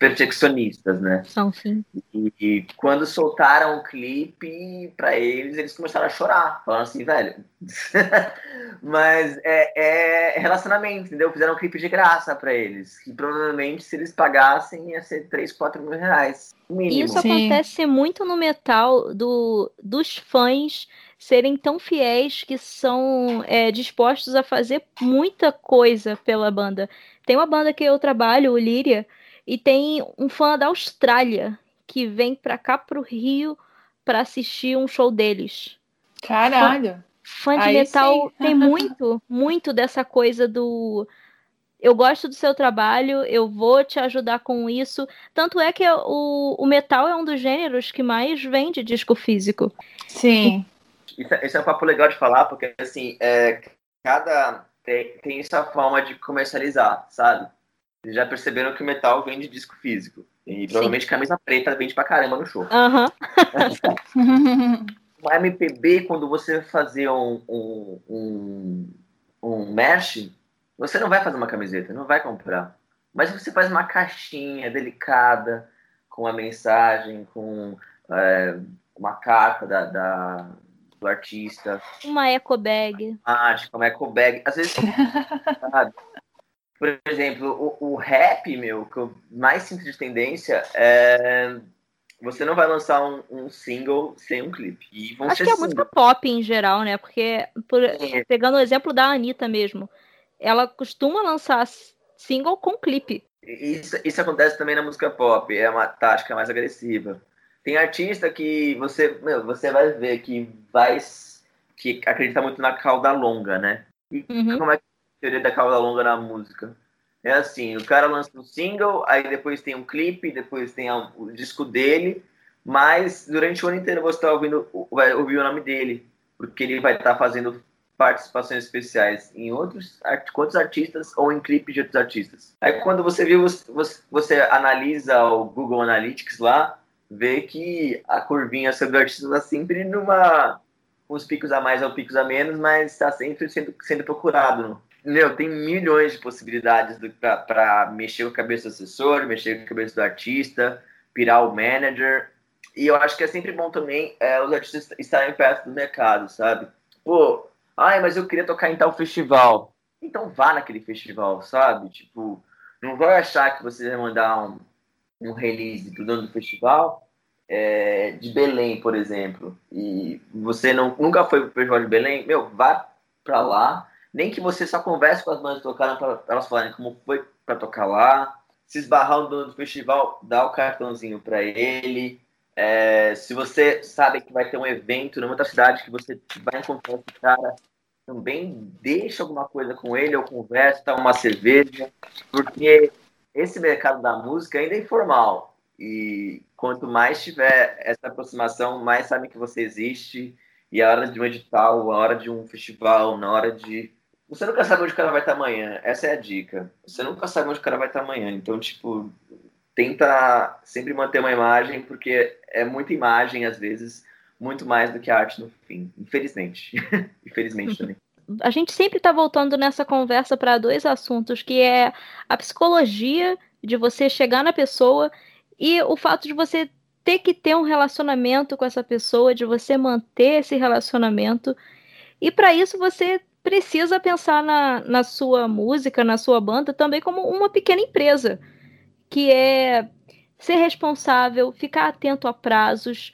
perfeccionistas, né? São sim. E, e quando soltaram o clipe para eles, eles começaram a chorar, falando assim, velho. (laughs) Mas é, é, relacionamento, entendeu? Fizeram um clipe de graça para eles, que provavelmente se eles pagassem ia ser 3, 4 mil reais. Mínimo. Isso sim. acontece muito no metal do, dos fãs serem tão fiéis que são é, dispostos a fazer muita coisa pela banda. Tem uma banda que eu trabalho, o Líria, e tem um fã da Austrália que vem pra cá pro Rio para assistir um show deles. Caralho! Fã, fã de Aí metal sim. tem muito, muito dessa coisa do eu gosto do seu trabalho, eu vou te ajudar com isso. Tanto é que o, o metal é um dos gêneros que mais vende disco físico. Sim. Isso, é, isso é um papo legal de falar, porque assim, é, cada tem, tem essa forma de comercializar, sabe? Vocês já perceberam que o metal vende disco físico. E provavelmente Sim. camisa preta vende pra caramba no show. Uhum. (laughs) o MPB, quando você fazer um, um, um, um merch, Você não vai fazer uma camiseta, não vai comprar. Mas você faz uma caixinha delicada, com a mensagem, com é, uma carta da, da, do artista. Uma eco bag. Ah, uma eco bag. Às vezes, (laughs) sabe? Por exemplo, o, o rap, meu, que eu mais sinto de tendência é você não vai lançar um, um, single sem um clipe. E vão Acho que é música pop em geral, né? Porque, por, é. pegando o exemplo da Anitta mesmo, ela costuma lançar single com clipe. Isso, isso acontece também na música pop, é uma tática mais agressiva. Tem artista que você, meu, você vai ver que vai que acredita muito na cauda longa, né? E uhum. como é que teoria da cauda longa na música? É assim, o cara lança um single, aí depois tem um clipe, depois tem o disco dele, mas durante o ano inteiro você está ouvindo, vai ouvir o nome dele, porque ele vai estar tá fazendo participações especiais em outros, outros artistas ou em clipes de outros artistas. Aí quando você viu, você, você analisa o Google Analytics lá, vê que a curvinha sobre o artista está sempre numa uns picos a mais ou picos a menos, mas está sempre sendo, sendo procurado. Meu, tem milhões de possibilidades para mexer com a cabeça do assessor, mexer com a cabeça do artista, pirar o manager. E eu acho que é sempre bom também é, os artistas estarem perto do mercado, sabe? Pô, Ai, mas eu queria tocar em tal festival. Então vá naquele festival, sabe? Tipo, não vai achar que você vai mandar um, um release do dono do festival é, de Belém, por exemplo, e você não, nunca foi pro festival de Belém, meu, vá pra lá. Nem que você só converse com as bandas que tocaram para elas falarem como foi para tocar lá. Se esbarrar no dono do festival, dá o cartãozinho para ele. É, se você sabe que vai ter um evento numa outra cidade que você vai encontrar esse cara, também deixa alguma coisa com ele ou conversa, toma uma cerveja, porque esse mercado da música ainda é informal. E quanto mais tiver essa aproximação, mais sabem que você existe. E a hora de um edital, a hora de um festival, na hora de. Você nunca sabe onde o cara vai estar amanhã. Essa é a dica. Você nunca sabe onde o cara vai estar amanhã. Então, tipo, tenta sempre manter uma imagem, porque é muita imagem, às vezes, muito mais do que a arte no fim, infelizmente. (laughs) infelizmente também. A gente sempre está voltando nessa conversa para dois assuntos, que é a psicologia de você chegar na pessoa e o fato de você ter que ter um relacionamento com essa pessoa, de você manter esse relacionamento. E para isso você precisa pensar na, na sua música, na sua banda, também como uma pequena empresa, que é ser responsável, ficar atento a prazos,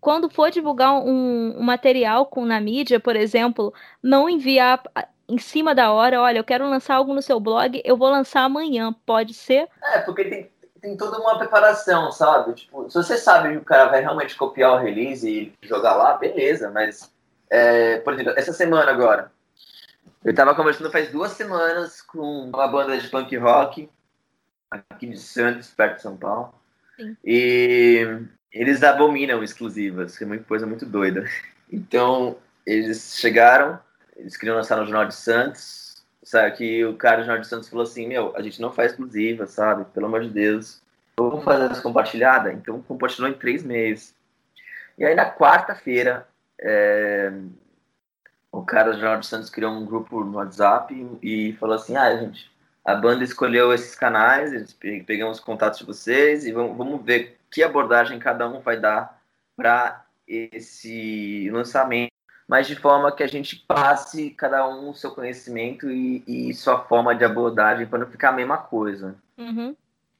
quando for divulgar um, um material com, na mídia, por exemplo, não enviar em cima da hora, olha, eu quero lançar algo no seu blog, eu vou lançar amanhã, pode ser? É, porque tem, tem toda uma preparação, sabe? Tipo, se você sabe que o cara vai realmente copiar o release e jogar lá, beleza, mas, é, por exemplo, essa semana agora, eu tava conversando faz duas semanas com uma banda de punk rock aqui de Santos, perto de São Paulo. Sim. E eles abominam exclusivas, que é uma coisa muito doida. (laughs) Então, eles chegaram, eles queriam lançar no Jornal de Santos, sabe? Que o cara do Jornal de Santos falou assim: Meu, a gente não faz exclusiva, sabe? Pelo amor de Deus. Vamos fazer essa compartilhada? Então, compartilhou em três meses. E aí, na quarta-feira, é... o cara do Jornal Santos criou um grupo no WhatsApp e, e falou assim: Ah, gente, a banda escolheu esses canais, pegamos os contatos de vocês e vamos, vamos ver que abordagem cada um vai dar para esse lançamento, mas de forma que a gente passe cada um o seu conhecimento e, e sua forma de abordagem para não ficar a mesma coisa. Uhum.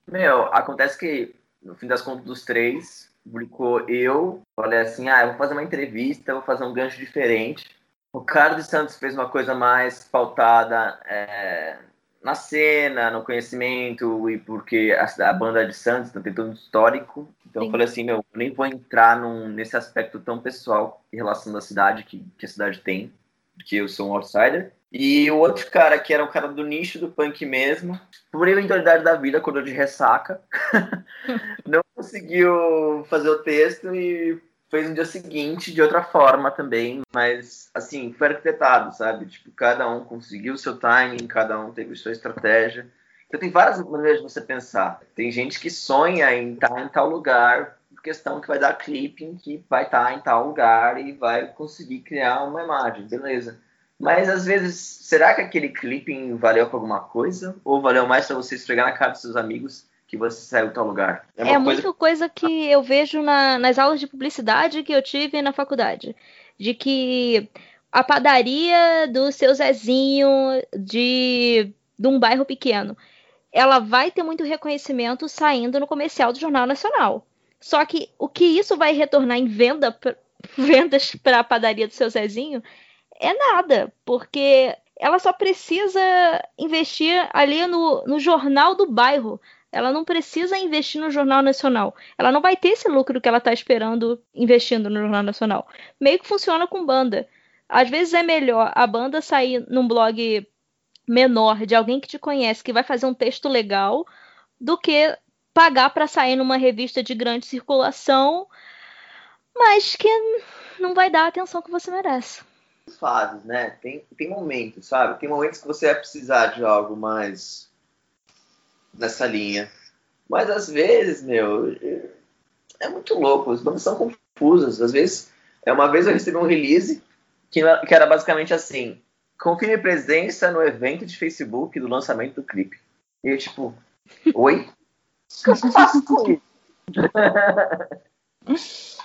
Meu, acontece que no fim das contas dos três, publicou eu, falei assim, ah, eu vou fazer uma entrevista, vou fazer um gancho diferente. O Carlos Santos fez uma coisa mais pautada é, na cena, no conhecimento, e porque a, a banda de Santos tem todo um histórico. Então Sim. eu falei assim, meu, eu nem vou entrar num, nesse aspecto tão pessoal em relação da cidade, que, que a cidade tem, porque eu sou um outsider. E o outro cara, que era um cara do nicho do punk mesmo, por eventualidade da vida, acordou de ressaca, (laughs) não conseguiu fazer o texto e fez no dia seguinte de outra forma também, mas assim, foi arquitetado, sabe? Tipo, cada um conseguiu o seu timing, cada um teve sua estratégia. Então tem várias maneiras de você pensar. Tem gente que sonha em estar em tal lugar, questão que vai dar clipping que vai estar em tal lugar e vai conseguir criar uma imagem, beleza. Mas às vezes, será que aquele clipping valeu pra alguma coisa? Ou valeu mais pra você esfregar na cara dos seus amigos que você saiu de tal lugar? É, é coisa... muito coisa que eu vejo na, nas aulas de publicidade que eu tive na faculdade. De que a padaria do seu Zezinho de, de um bairro pequeno, ela vai ter muito reconhecimento saindo no comercial do Jornal Nacional. Só que o que isso vai retornar em venda, (laughs) vendas para a padaria do seu Zezinho é nada, porque ela só precisa investir ali no, no jornal do bairro. Ela não precisa investir no Jornal Nacional. Ela não vai ter esse lucro que ela está esperando investindo no Jornal Nacional. Meio que funciona com banda. Às vezes é melhor a banda sair num blog menor de alguém que te conhece, que vai fazer um texto legal, do que pagar para sair numa revista de grande circulação, mas que não vai dar a atenção que você merece. Fases, né? Tem, tem momentos, sabe? Tem momentos que você vai precisar de algo mais nessa linha. Mas às vezes, meu, é muito louco. As bandas são confusas. Às vezes, é uma vez eu recebi um release que, que era basicamente assim: confirme presença no evento de Facebook do lançamento do clipe. E eu, tipo, oi? (laughs) O que eu faço com isso?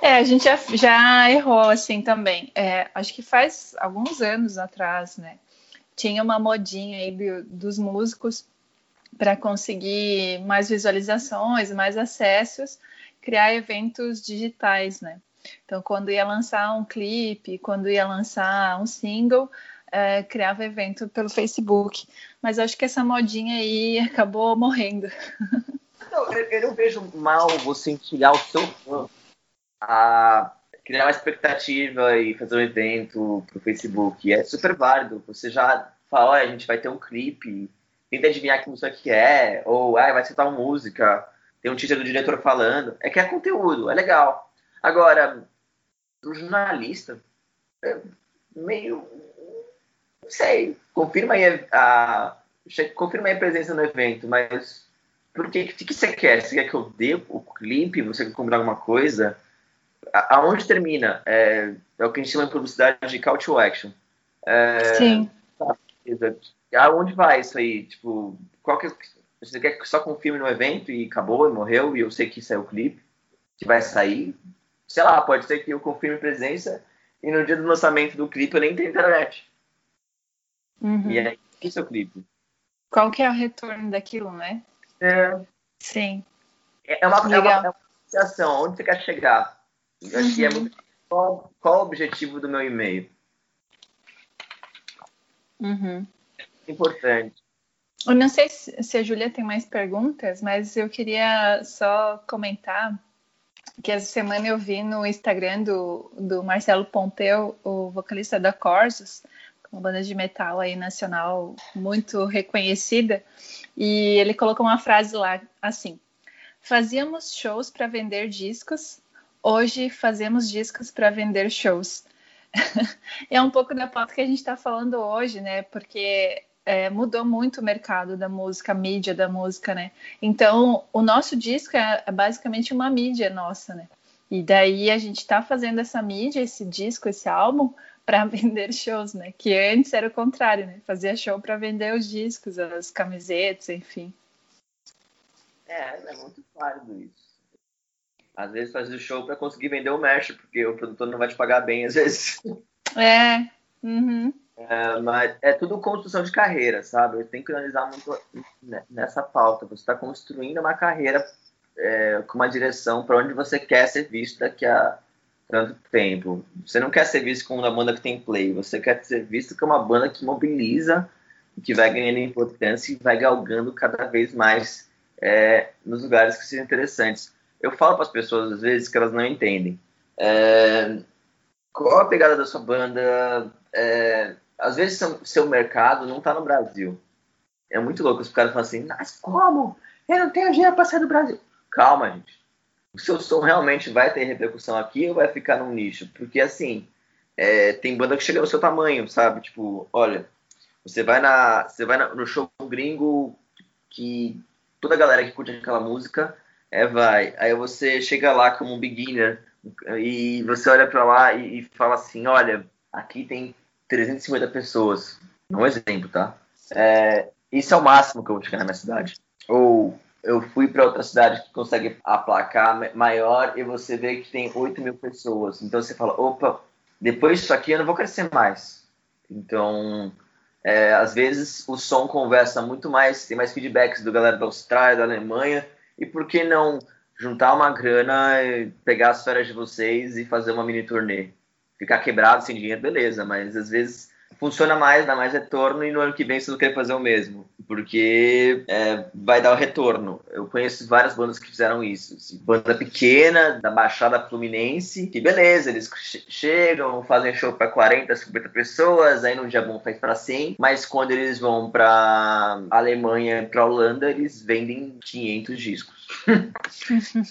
É, a gente já, já errou assim também. É, acho que faz alguns anos atrás, né? Tinha uma modinha aí do, dos músicos para conseguir mais visualizações, mais acessos, criar eventos digitais, né? Então, quando ia lançar um clipe, quando ia lançar um single, é, criava evento pelo Facebook. Mas acho que essa modinha aí (laughs) acabou morrendo. Não, eu, eu não vejo mal você instigar o seu fã a criar uma expectativa e fazer um evento pro Facebook. É super válido. Você já fala, a gente vai ter um clipe, tenta adivinhar que música que é, ou ah, vai ser tal música, tem um título do diretor falando. É que é conteúdo, é legal. Agora, o jornalista, é meio. Não sei. Confirma aí a, confirma aí a presença no evento, mas por que, que, que você quer? Você quer que eu dê o clipe? Você quer combinar alguma coisa? A, aonde termina? É, é, o que a gente chama em publicidade de call to action. É, Sim. Tá, aonde vai isso aí? Tipo, qual que, você quer que só confirme no evento e acabou, e morreu, e eu sei que saiu o clipe, que vai sair? sei lá, pode ser que eu confirme presença e no dia do lançamento do clipe eu nem tenho internet. Uhum. E aí, que é o clipe? Qual que é o retorno daquilo, né? É. Sim. É, é uma, é uma, é uma onde você quer chegar? Eu acho que é uhum. muito... Qual, qual o objetivo do meu e-mail? Uhum. Importante. Eu não sei se a Júlia tem mais perguntas, mas eu queria só comentar que essa semana eu vi no Instagram do, do Marcelo Pompeu, o vocalista da Corsos, uma banda de metal aí nacional muito reconhecida, e ele colocou uma frase lá assim: Fazíamos shows para vender discos, hoje fazemos discos para vender shows. (laughs) é um pouco da pauta que a gente está falando hoje, né? Porque é, mudou muito o mercado da música, a mídia da música, né? Então, o nosso disco é, é basicamente uma mídia nossa, né? E daí a gente está fazendo essa mídia, esse disco, esse álbum, para (laughs) vender shows, né? Que antes era o contrário, né? Fazia show para vender os discos, as camisetas, enfim. É, é muito válido isso. Às vezes faz o show para conseguir vender o merch, porque o produtor não vai te pagar bem, às vezes. (laughs) É. Uhum. É, mas é tudo construção de carreira, sabe? Tenho que analisar muito nessa pauta. Você está construindo uma carreira é, com uma direção para onde você quer ser visto daqui a tanto tempo. Você não quer ser visto como uma banda que tem play, você quer ser visto como uma banda que mobiliza, que vai ganhando importância e vai galgando cada vez mais é, nos lugares que sejam interessantes. Eu falo para as pessoas às vezes que elas não entendem. É, qual a pegada da sua banda? É, às vezes seu, seu mercado não está no Brasil. É muito louco os caras falam assim, mas como? Eu não tenho dinheiro para sair do Brasil. Calma, gente. O seu som realmente vai ter repercussão aqui ou vai ficar num nicho? Porque assim, é, tem banda que chega no seu tamanho, sabe? Tipo, olha, você vai na, você vai na, no show gringo que toda a galera que curte aquela música é vai. Aí você chega lá como um beginner e você olha para lá e, e, fala assim, olha, aqui tem 350 pessoas. Um exemplo, tá? É, isso é o máximo que eu vou chegar na minha cidade. Ou eu fui para outra cidade que consegue aplacar maior e você vê que tem 8 mil pessoas. Então você fala, opa, depois disso aqui eu não vou crescer mais. Então, é, às vezes o som conversa muito mais, tem mais feedbacks do galera da Austrália, da Alemanha, e por que não juntar uma grana, pegar as férias de vocês e fazer uma mini turnê? Ficar quebrado sem dinheiro, beleza, mas às vezes funciona mais, dá mais retorno e no ano que vem você não quer fazer o mesmo, porque é, vai dar o retorno. Eu conheço várias bandas que fizeram isso. Assim, banda pequena, da Baixada Fluminense, que beleza, eles chegam, fazem show para 40, 50 pessoas, aí no dia bom faz para 100, mas quando eles vão para Alemanha, para Holanda, eles vendem 500 discos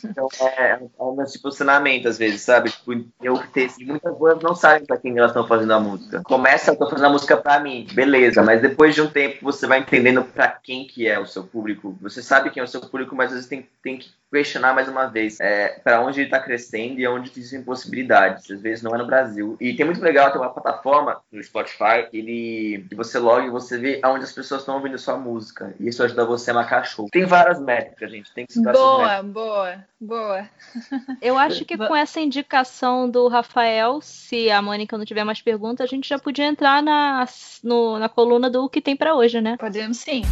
então é, é um meu posicionamento às vezes, sabe? Tipo, eu assim, muitas bandas não sabem pra quem elas estão fazendo a música. Começa, eu tô fazendo a música pra mim, beleza, mas depois de um tempo você vai entendendo pra quem que é o seu público. Você sabe quem é o seu público, mas às vezes tem, tem que questionar mais uma vez é, para onde ele está crescendo e onde existem possibilidades. Às vezes não é no Brasil. E tem muito legal ter uma plataforma no Spotify que ele que você loga e você vê aonde as pessoas estão ouvindo sua música. E isso ajuda você a marcar show. Tem várias métricas, gente. Tem que se Boa, boa, boa. (laughs) Eu acho que com essa indicação do Rafael, se a Mônica não tiver mais perguntas, a gente já podia entrar na, no, na coluna do que tem para hoje, né? Podemos sim.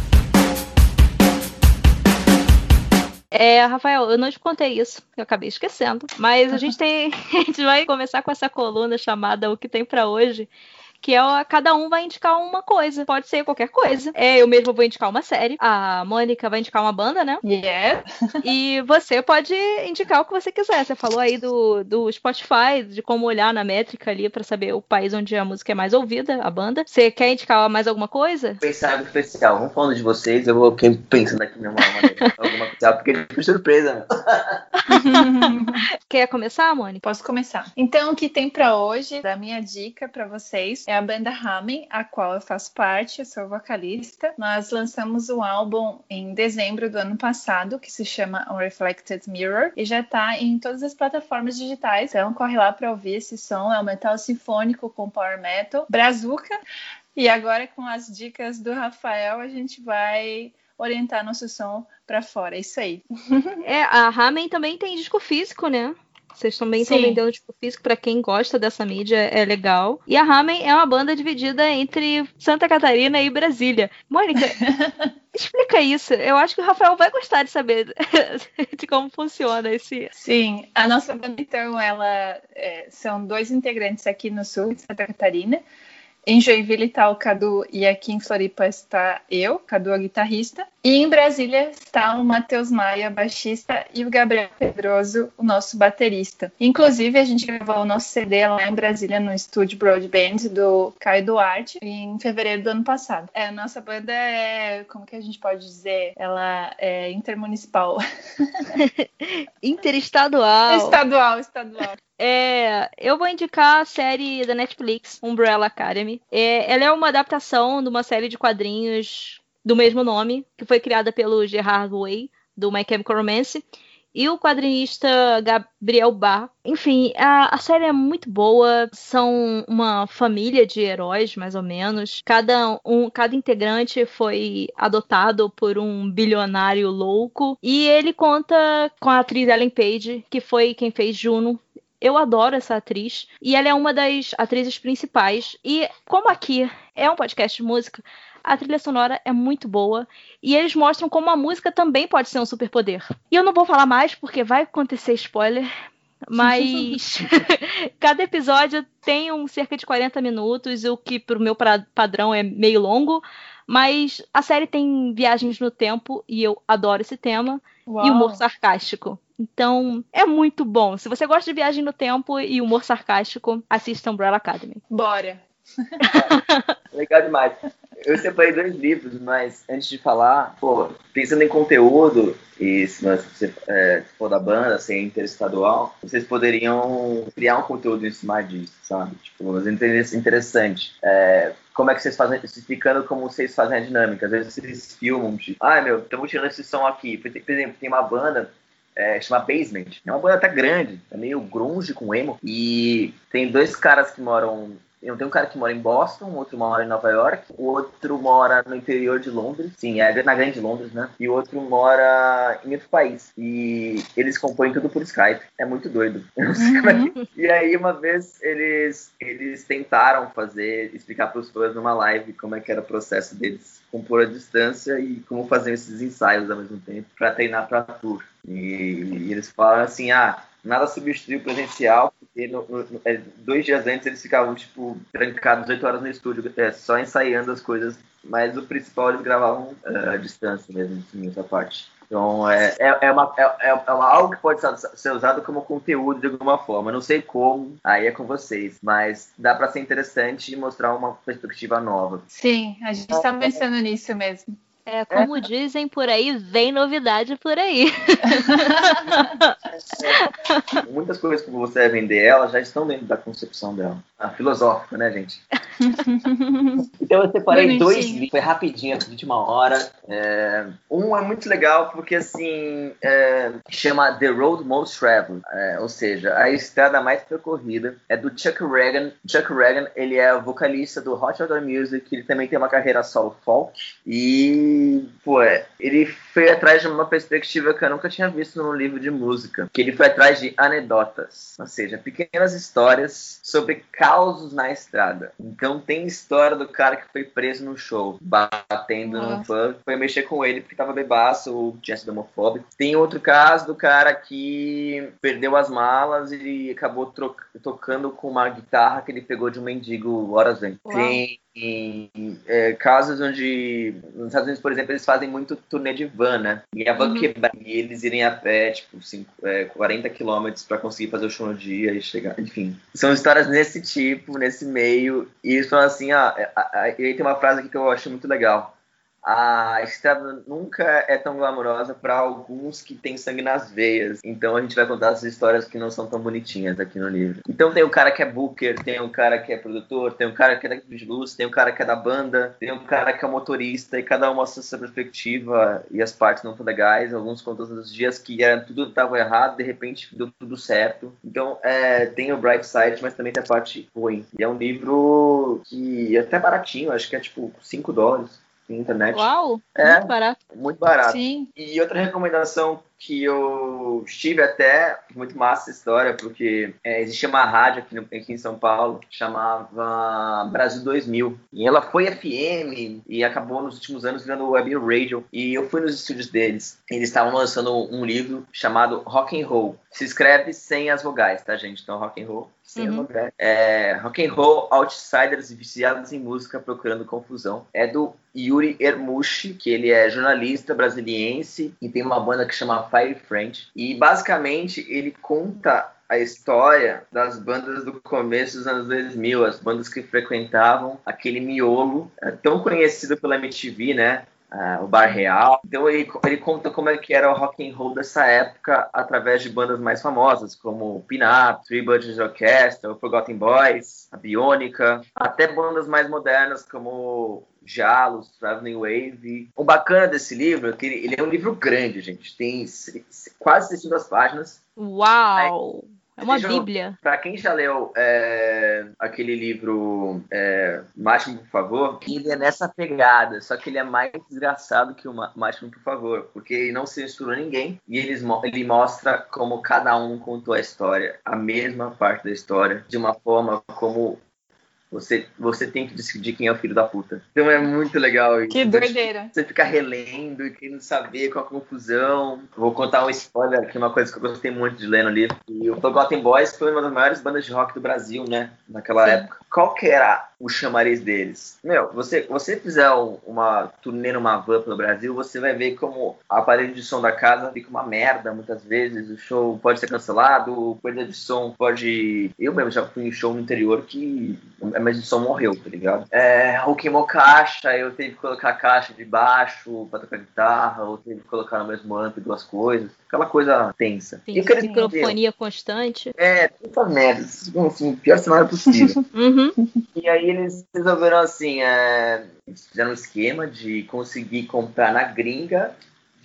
É, Rafael, eu não te contei isso, eu acabei esquecendo. Mas a gente tem. (laughs) A gente vai começar com essa coluna chamada O que tem para hoje que é cada um vai indicar uma coisa. Pode ser qualquer coisa. É, eu mesmo vou indicar uma série. A Mônica vai indicar uma banda, né? Yeah. (laughs) e você pode indicar o que você quiser. Você falou aí do, do Spotify, de como olhar na métrica ali para saber o país onde a música é mais ouvida, a banda. Você quer indicar mais alguma coisa? Pensar algo especial. Vamos falando de vocês, eu vou pensando aqui mesmo alguma coisa, porque foi surpresa. (laughs) quer começar, Mônica? Posso começar. Então, o que tem para hoje, da minha dica para vocês, é a banda Ramen, a qual eu faço parte, eu sou vocalista. Nós lançamos um álbum em dezembro do ano passado, que se chama Unreflected Mirror, e já está em todas as plataformas digitais. Então corre lá para ouvir esse som, é um metal sinfônico com power metal, brazuca. E agora com as dicas do Rafael, a gente vai orientar nosso som para fora. É isso aí. (laughs) É, a Ramen também tem disco físico, né? Vocês também estão vendendo tipo físico para quem gosta dessa mídia, é legal. E a Ramen é uma banda dividida entre Santa Catarina e Brasília. Mônica, (laughs) explica isso. Eu acho que o Rafael vai gostar de saber (laughs) de como funciona esse. Sim, a nossa banda então ela é, são dois integrantes aqui no sul de Santa Catarina. Em Joinville está o Cadu e aqui em Floripa está eu, Cadu, a guitarrista. E em Brasília está o Matheus Maia, baixista, e o Gabriel Pedroso, o nosso baterista. Inclusive, a gente gravou o nosso CD lá em Brasília, no estúdio Broadband do Caio Duarte, em fevereiro do ano passado. É, a nossa banda é, como que a gente pode dizer? Ela é intermunicipal. (laughs) Interestadual. Estadual, estadual. É, eu vou indicar a série da Netflix, Umbrella Academy. É, ela é uma adaptação de uma série de quadrinhos do mesmo nome, que foi criada pelo Gerard Way, do My Chemical Romance, e o quadrinista Gabriel Bar. Enfim, a, a, série é muito boa. São uma família de heróis, mais ou menos. Cada, um, cada integrante foi adotado por um bilionário louco. E ele conta com a atriz Ellen Page, que foi quem fez Juno eu adoro essa atriz e ela é uma das atrizes principais. E como aqui é um podcast de música, a trilha sonora é muito boa e eles mostram como a música também pode ser um superpoder. E eu não vou falar mais porque vai acontecer spoiler, (laughs) mas (laughs) cada episódio tem um cerca de 40 minutos, o que pro meu padrão é meio longo, mas a série tem viagens no tempo e eu adoro esse tema Uau. e humor sarcástico. Então, é muito bom. Se você gosta de viagem no tempo e humor sarcástico, assista Umbrella Academy. Bora! (laughs) Legal demais. Eu separei dois livros, mas antes de falar, pô, pensando em conteúdo, e se você é, for da banda, ser interestadual, vocês poderiam criar um conteúdo em cima disso, sabe? Tipo, mas interessante. É, como é que vocês fazem, explicando como vocês fazem a dinâmica. Às vezes vocês filmam, tipo, ai ah, meu, estamos tirando esse som aqui. Por exemplo, tem uma banda é, chama Basement. É uma banda até grande, é meio grunge com emo. E tem dois caras que moram Tem um cara que mora em Boston, outro mora em Nova York, o outro mora no interior de Londres, sim, é na grande Londres, né? E o outro mora em outro país. E eles compõem tudo por Skype. É muito doido. (laughs) Eu é. Uhum. E aí, uma vez, eles, eles tentaram fazer, explicar para os fãs numa live como é que era o processo deles compor a distância e como fazer esses ensaios ao mesmo tempo para treinar para tour. E, e, eles falam assim, ah, nada substitui o presencial, porque no, no, é, dois dias antes eles ficavam, tipo, trancados oito horas no estúdio, é, só ensaiando as coisas, mas o principal eles gravavam uh, à distância mesmo, assim, essa parte. Então, é, é, é, uma, é, é, é algo que pode ser usado como conteúdo de alguma forma. Não sei como, aí é com vocês, mas dá para ser interessante e mostrar uma perspectiva nova. Sim, a gente está pensando nisso mesmo. É, como é. dizem por aí, vem novidade por aí. (laughs) Muitas coisas que você vai vender ela já estão dentro da concepção dela. A filosófica, né, gente? (laughs) então eu separei Bonitinho. dois livros, foi rapidinho, de uma hora. É... Um é muito legal porque, assim, é... chama The Road Most Traveled, é... ou seja, a estrada mais percorrida. É do Chuck Reagan. Chuck Reagan, ele é vocalista do Hot Water Music, ele também tem uma carreira solo folk. E pô, é, ele foi atrás de uma perspectiva que eu nunca tinha visto num livro de música. Que ele foi atrás de anedotas, ou seja, pequenas histórias sobre causos na estrada. Então tem história do cara que foi preso no show, batendo Nossa. num fã, foi mexer com ele porque tava bebaço ou tinha sido homofóbico. Tem outro caso do cara que perdeu as malas e acabou tocando com uma guitarra que ele pegou de um mendigo horas antes. Tem em é, casos onde, nos Estados Unidos, por exemplo, eles fazem muito turnê de van, né? E a van uhum. quebrar e eles irem a pé, tipo, cinco, é, 40 quilômetros para conseguir fazer o show no dia e chegar, enfim. São histórias nesse tipo, nesse meio, e eles falam assim, ah, e aí tem uma frase aqui que eu acho muito legal a estrada nunca é tão glamourosa para alguns que têm sangue nas veias. Então a gente vai contar as histórias que não são tão bonitinhas aqui no livro. Então tem o cara que é booker, tem o cara que é produtor, tem o cara que é da de luz, tem o cara que é da banda, tem o cara que é motorista e cada um mostra sua perspectiva e as partes não tão legais. Alguns contam os dias que era, tudo estava errado, de repente deu tudo certo. Então é, tem o bright side, mas também tem a parte ruim. E é um livro que é até baratinho, acho que é tipo 5 dólares internet. Uau! É, muito barato. Muito barato. Sim. E outra recomendação que eu estive até, muito massa essa história, porque é, existia uma rádio aqui, no, aqui em São Paulo, chamava Brasil 2000. E ela foi FM e acabou nos últimos anos virando web radio. E eu fui nos estúdios deles. Eles estavam lançando um livro chamado Rock and Roll. Se escreve sem as vogais, tá, gente? Então, Rock and Roll sem uhum. as vogais. É, rock and Roll, Outsiders viciados em música procurando confusão. É do Yuri Ermushi, que ele é jornalista brasiliense e tem uma banda que chama Fire French. E basicamente ele conta a história das bandas do começo dos anos 2000, as bandas que frequentavam aquele miolo é, tão conhecido pela MTV, né? Uh, o Bar Real. Então ele, ele conta como é que era o rock and roll dessa época através de bandas mais famosas, como Pin-Up, Three Budget Orchestra, o Forgotten Boys, a Bionica, até bandas mais modernas como Jalos, Traveling Wave. O bacana desse livro é que ele, ele é um livro grande, gente. Tem quase 600 páginas. Uau! É uma bíblia. Para quem já leu é, aquele livro é, Máximo, por favor, ele é nessa pegada, só que ele é mais desgraçado que o Máximo, por favor, porque ele não censurou ninguém e ele, ele mostra como cada um contou a história, a mesma parte da história, de uma forma como você, você tem que decidir quem é o filho da puta. Então é muito legal isso. Que doideira. Você fica relendo e querendo saber qual a confusão. Vou contar um spoiler, que é uma coisa que eu gostei muito de ler no livro. E o Forgotten Boys foi uma das maiores bandas de rock do Brasil, né? Naquela Sim. época. Qual que era o chamariz deles? Meu, você, você fizer uma turnê numa van pelo Brasil, você vai ver como a parede de som da casa fica uma merda muitas vezes. O show pode ser cancelado, perda de som pode. Eu mesmo já fui em show no interior que mas o som morreu, tá ligado? É, ou queimou caixa, eu tive que colocar a caixa de baixo pra tocar guitarra, ou teve que colocar no mesmo amp duas coisas. Aquela coisa tensa. Tem microfonia constante. É, essas merdas. Assim, o pior cenário possível. (laughs) uhum. E aí eles resolveram assim, é, fizeram um esquema de conseguir comprar na gringa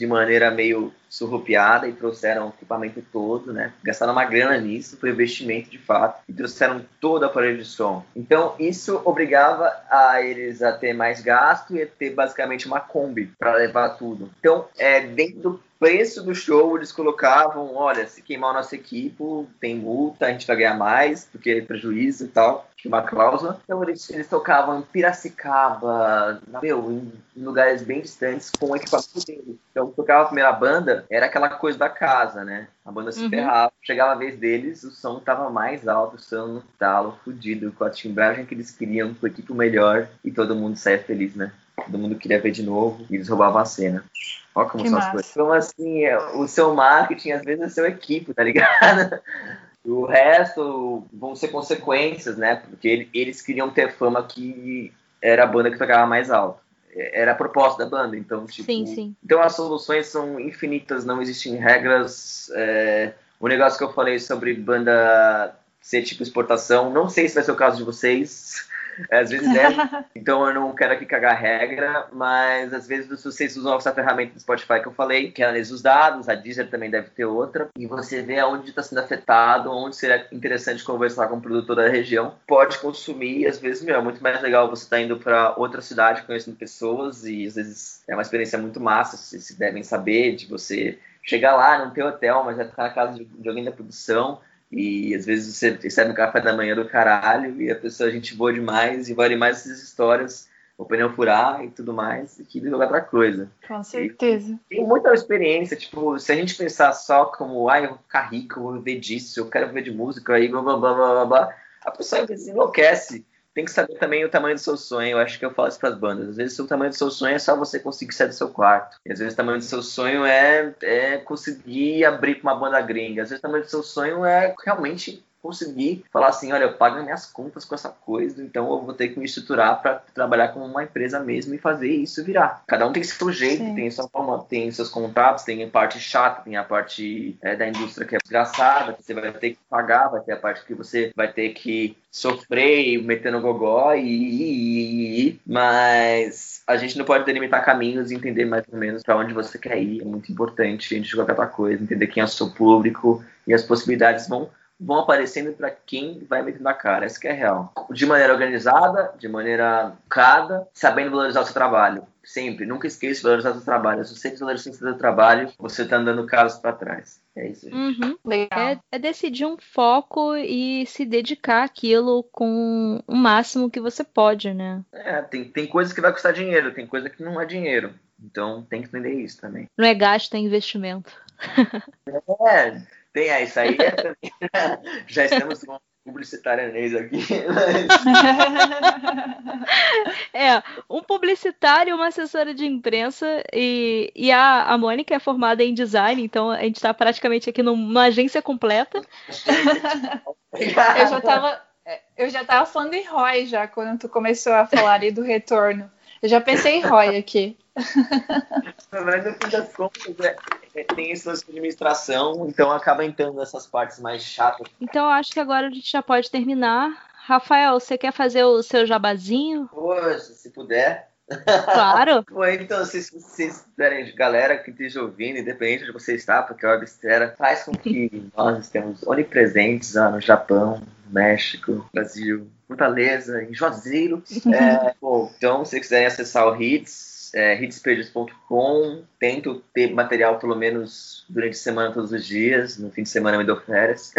de maneira meio surrupiada e trouxeram o equipamento todo, né? Gastaram uma grana nisso, foi investimento de fato, e trouxeram todo o aparelho de som. Então, isso obrigava a eles a ter mais gasto e a ter basicamente uma Kombi para levar tudo. Então, é, dentro do preço do show, eles colocavam, olha, se queimar o nosso equipo, tem multa, a gente vai ganhar mais, porque é prejuízo e tal, uma cláusula. Então eles, eles tocavam em Piracicaba, meu, em lugares bem distantes, com o equipamento deles. Então, tocava a primeira banda, era aquela coisa da casa, né? A banda se uhum. ferrava, chegava a vez deles, o som tava mais alto, o som no talo, fudido, com a timbragem que eles queriam, com o equipe melhor, e todo mundo saia feliz, né? Todo mundo queria ver de novo, e eles roubavam a cena. Olha como que são massa. as coisas. Então, assim, é, o seu marketing, às vezes, é seu equipe, tá ligado? (laughs) O resto vão ser consequências, né? Porque eles queriam ter fama que era a banda que tocava mais alto. Era a proposta da banda, então, tipo... Sim, sim. Então, as soluções são infinitas, não existem regras. É... O negócio que eu falei sobre banda ser tipo exportação, não sei se vai ser o caso de vocês, às vezes é. (laughs) então eu não quero aqui cagar regra, mas às vezes vocês usam essa ferramenta do Spotify que eu falei, que analisa os dados, a Deezer também deve ter outra, e você vê aonde está sendo afetado, onde seria interessante conversar com o produtor da região. Pode consumir, às vezes, meu, é muito mais legal você estar tá indo para outra cidade conhecendo pessoas, e às vezes é uma experiência muito massa, vocês devem saber de você chegar lá, não ter hotel, mas já ficar na casa de alguém da produção e às vezes você recebe um café da manhã do caralho e a pessoa a gente boa demais e vale mais essas histórias, o pneu furar e tudo mais, e que jogar outra coisa. Com certeza. E tem muita experiência, tipo, se a gente pensar só como, ah, eu vou ficar rico, eu vou viver disso, eu quero viver de música, aí blá blá blá blá blá, a pessoa enlouquece tem que saber também o tamanho do seu sonho. Eu acho que eu falo isso para as bandas. Às vezes o tamanho do seu sonho é só você conseguir sair do seu quarto. E às vezes o tamanho do seu sonho é, é conseguir abrir para uma banda gringa. Às vezes o tamanho do seu sonho é realmente conseguir falar assim, olha, eu pago minhas contas com essa coisa, então eu vou ter que me estruturar para trabalhar com uma empresa mesmo e fazer isso virar. Cada um tem seu jeito, Sim. tem sua forma, tem seus contratos, tem a parte chata, tem a parte é, da indústria que é desgraçada, que você vai ter que pagar, vai ter a parte que você vai ter que sofrer meter no gogó e, e, e, mas a gente não pode delimitar caminhos e entender mais ou menos para onde você quer ir. É muito importante a gente jogar qualquer coisa, entender quem é o seu público e as possibilidades vão vão aparecendo para quem vai metendo a cara. Essa que é real. De maneira organizada, de maneira cada, sabendo valorizar o seu trabalho. Sempre, nunca esqueça de valorizar o seu trabalho. Se você desvalorizar o seu trabalho, você está andando casos para trás. É isso, gente. Uhum. É, é, decidir um foco e se dedicar àquilo com o máximo que você pode, né? É, tem, tem coisas que vai custar dinheiro, tem coisa que não é dinheiro. Então tem que entender isso também. Não é gasto, é investimento. (laughs) é, tem, é, isso aí (laughs) já estamos com publicitarianês aqui. (laughs) é, um publicitário, uma assessora de imprensa e, e a, a Mônica é formada em design, então a gente está praticamente aqui numa agência completa. eu já estava eu já tava falando em ROI já quando tu começou a falar ali do retorno. Eu já pensei em ROI aqui. Mas no fim das contas, é, é, tem esse lance de administração, então acaba entrando nessas partes mais chatas. Então eu acho que agora a gente já pode terminar. Rafael, você quer fazer o seu jabazinho? Poxa, se puder. Claro. (laughs) Bom, então, se vocês tiverem galera que esteja ouvindo, independente de você estar, porque a Webstera faz com que (laughs) nós estejamos onipresentes lá no Japão, México, Brasil, Fortaleza, em Juazeiro. (laughs) É, bom, então, se quiserem acessar o Hits, é. Tento ter material pelo menos durante a semana, todos os dias. No fim de semana me dou férias.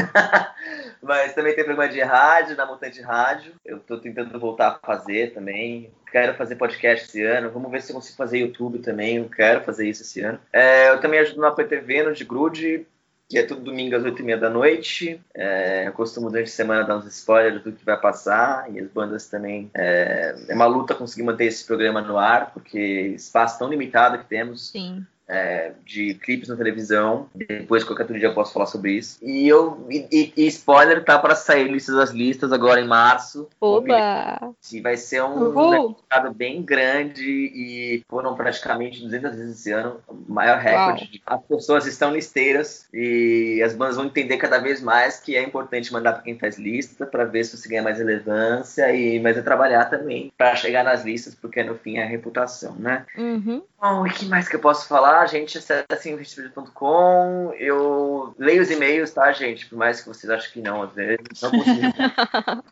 (laughs) Mas também tem programa de rádio, na Montante Rádio. Eu estou tentando voltar a fazer também. Quero fazer podcast esse ano. Vamos ver se eu consigo fazer YouTube também. Eu quero fazer isso esse ano. É, eu também ajudo no APTV, no de Grude que é tudo domingo às 8h30 da noite. É, eu costumo durante a semana dar uns spoilers do que vai passar e as bandas também. É, é uma luta conseguir manter esse programa no ar, porque espaço tão limitado que temos. Sim é, de clipes na televisão. Depois, qualquer outro dia, eu posso falar sobre isso. E eu e, e spoiler, tá para sair listas das listas agora em março. Oba! E vai ser um mercado bem grande e foram praticamente 200 vezes esse ano, maior recorde. Uau. As pessoas estão listeiras e as bandas vão entender cada vez mais que é importante mandar para quem faz lista para ver se você ganha mais relevância e mas é trabalhar também para chegar nas listas porque no fim é a reputação, né? Uhum. Bom, o que mais que eu posso falar? Gente, acessem hitspeed.com. Eu leio os e-mails, tá, gente? Por mais que vocês achem que não, às vezes. Não consigo. (laughs)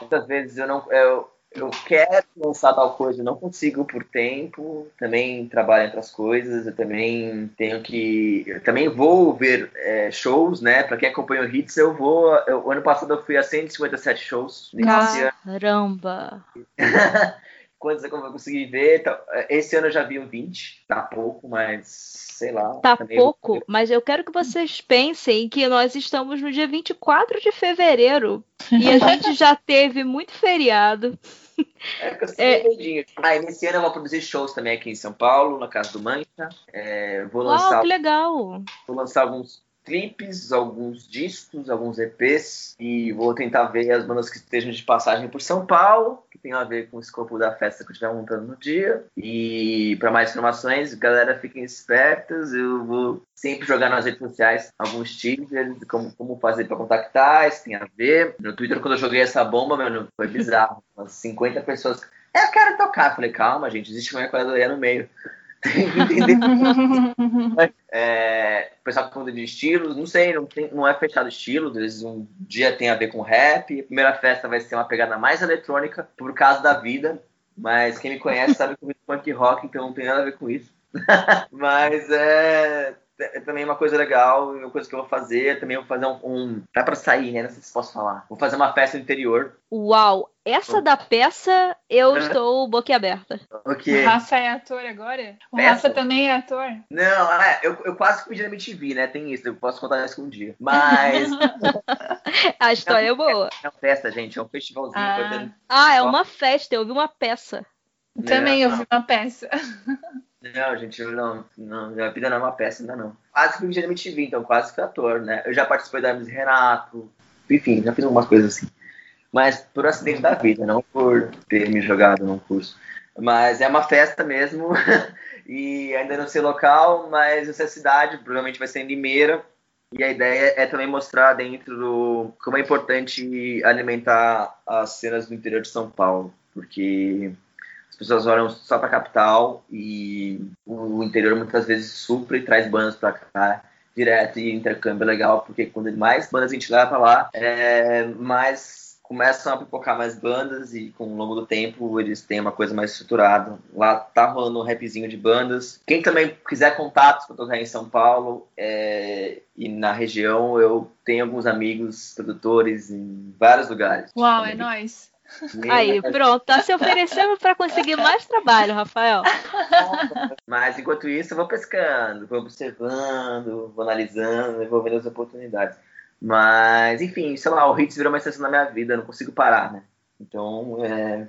Muitas vezes eu não. Eu, eu quero lançar tal coisa, eu não consigo por tempo, também trabalho entre as coisas, eu também tenho que. Eu também vou ver é, shows, né? Pra quem acompanha o Hits, eu vou. Eu, ano passado eu fui a 157 shows. Caramba! (laughs) Quantos eu consegui ver? Então, esse ano eu já vi um 20, tá pouco, mas sei lá. Tá pouco, eu... mas eu quero que vocês pensem que nós estamos no dia 24 de fevereiro (laughs) e a gente já teve muito feriado. É, que eu é... Ah, nesse ano eu vou produzir shows também aqui em São Paulo, na Casa do Mancha. É, vou lançar. Uau, que legal! Vou lançar alguns clipes, alguns discos, alguns EPs e vou tentar ver as bandas que estejam de passagem por São Paulo, que tem a ver com o escopo da festa que eu estiver montando no dia. E para mais informações, galera, fiquem espertos, eu vou sempre jogar nas redes sociais alguns teasers, como, como fazer para contactar, isso tem a ver. No Twitter, quando eu joguei essa bomba, mano, foi bizarro. Umas 50 pessoas. Eu quero tocar. Falei, calma, gente, existe uma equadoria no meio. (laughs) entender. (laughs) é, o pessoal tá de estilos, não sei, não, tem, não é fechado estilo, às vezes um dia tem a ver com rap, a primeira festa vai ser uma pegada mais eletrônica, por causa da vida, mas quem me conhece sabe que eu punk rock, então não tem nada a ver com isso. (laughs) mas é, é também uma coisa legal, uma coisa que eu vou fazer, também vou fazer um, um dá para sair, né? Não sei se posso falar. Vou fazer uma festa no interior. Uau, essa da peça eu estou boquiaberta. Okay. O Rafa é ator agora? O peça? Rafa também é ator? Não, é, eu, eu quase pedi na MTV, né? Tem isso, eu posso contar isso um dia. Mas. (laughs) A história é, é boa. É uma festa, gente, é um festivalzinho. Ah, ah é uma festa, eu vi uma peça. Também eu vi uma peça. (laughs) Não, gente, eu não, não, minha vida não é uma peça ainda não. Quase fui na MTV, então quase fui ator, né? Eu já participei da Hermes Renato, enfim, já fiz algumas coisas assim. Mas por acidente da vida, não por ter me jogado num curso. Mas é uma festa mesmo, (laughs) e ainda não sei local, mas essa cidade, provavelmente vai ser em Limeira, e a ideia é também mostrar dentro do como é importante alimentar as cenas do interior de São Paulo, porque as pessoas olham só para a capital e o interior muitas vezes supra e traz bandas para cá direto e intercâmbio é legal, porque quando mais bandas a gente leva para lá, é, mais começam a pipocar mais bandas e com o longo do tempo eles têm uma coisa mais estruturada. Lá tá rolando um rapzinho de bandas. Quem também quiser contatos para tocar em São Paulo é, e na região, eu tenho alguns amigos produtores em vários lugares. Uau, é nóis! Aí, pronto, tá se oferecendo para conseguir mais trabalho, Rafael. Mas enquanto isso, eu vou pescando, vou observando, vou analisando, vou vendo as oportunidades. Mas, enfim, sei lá, o Hits virou uma extensão na minha vida, eu não consigo parar, né? Então, é,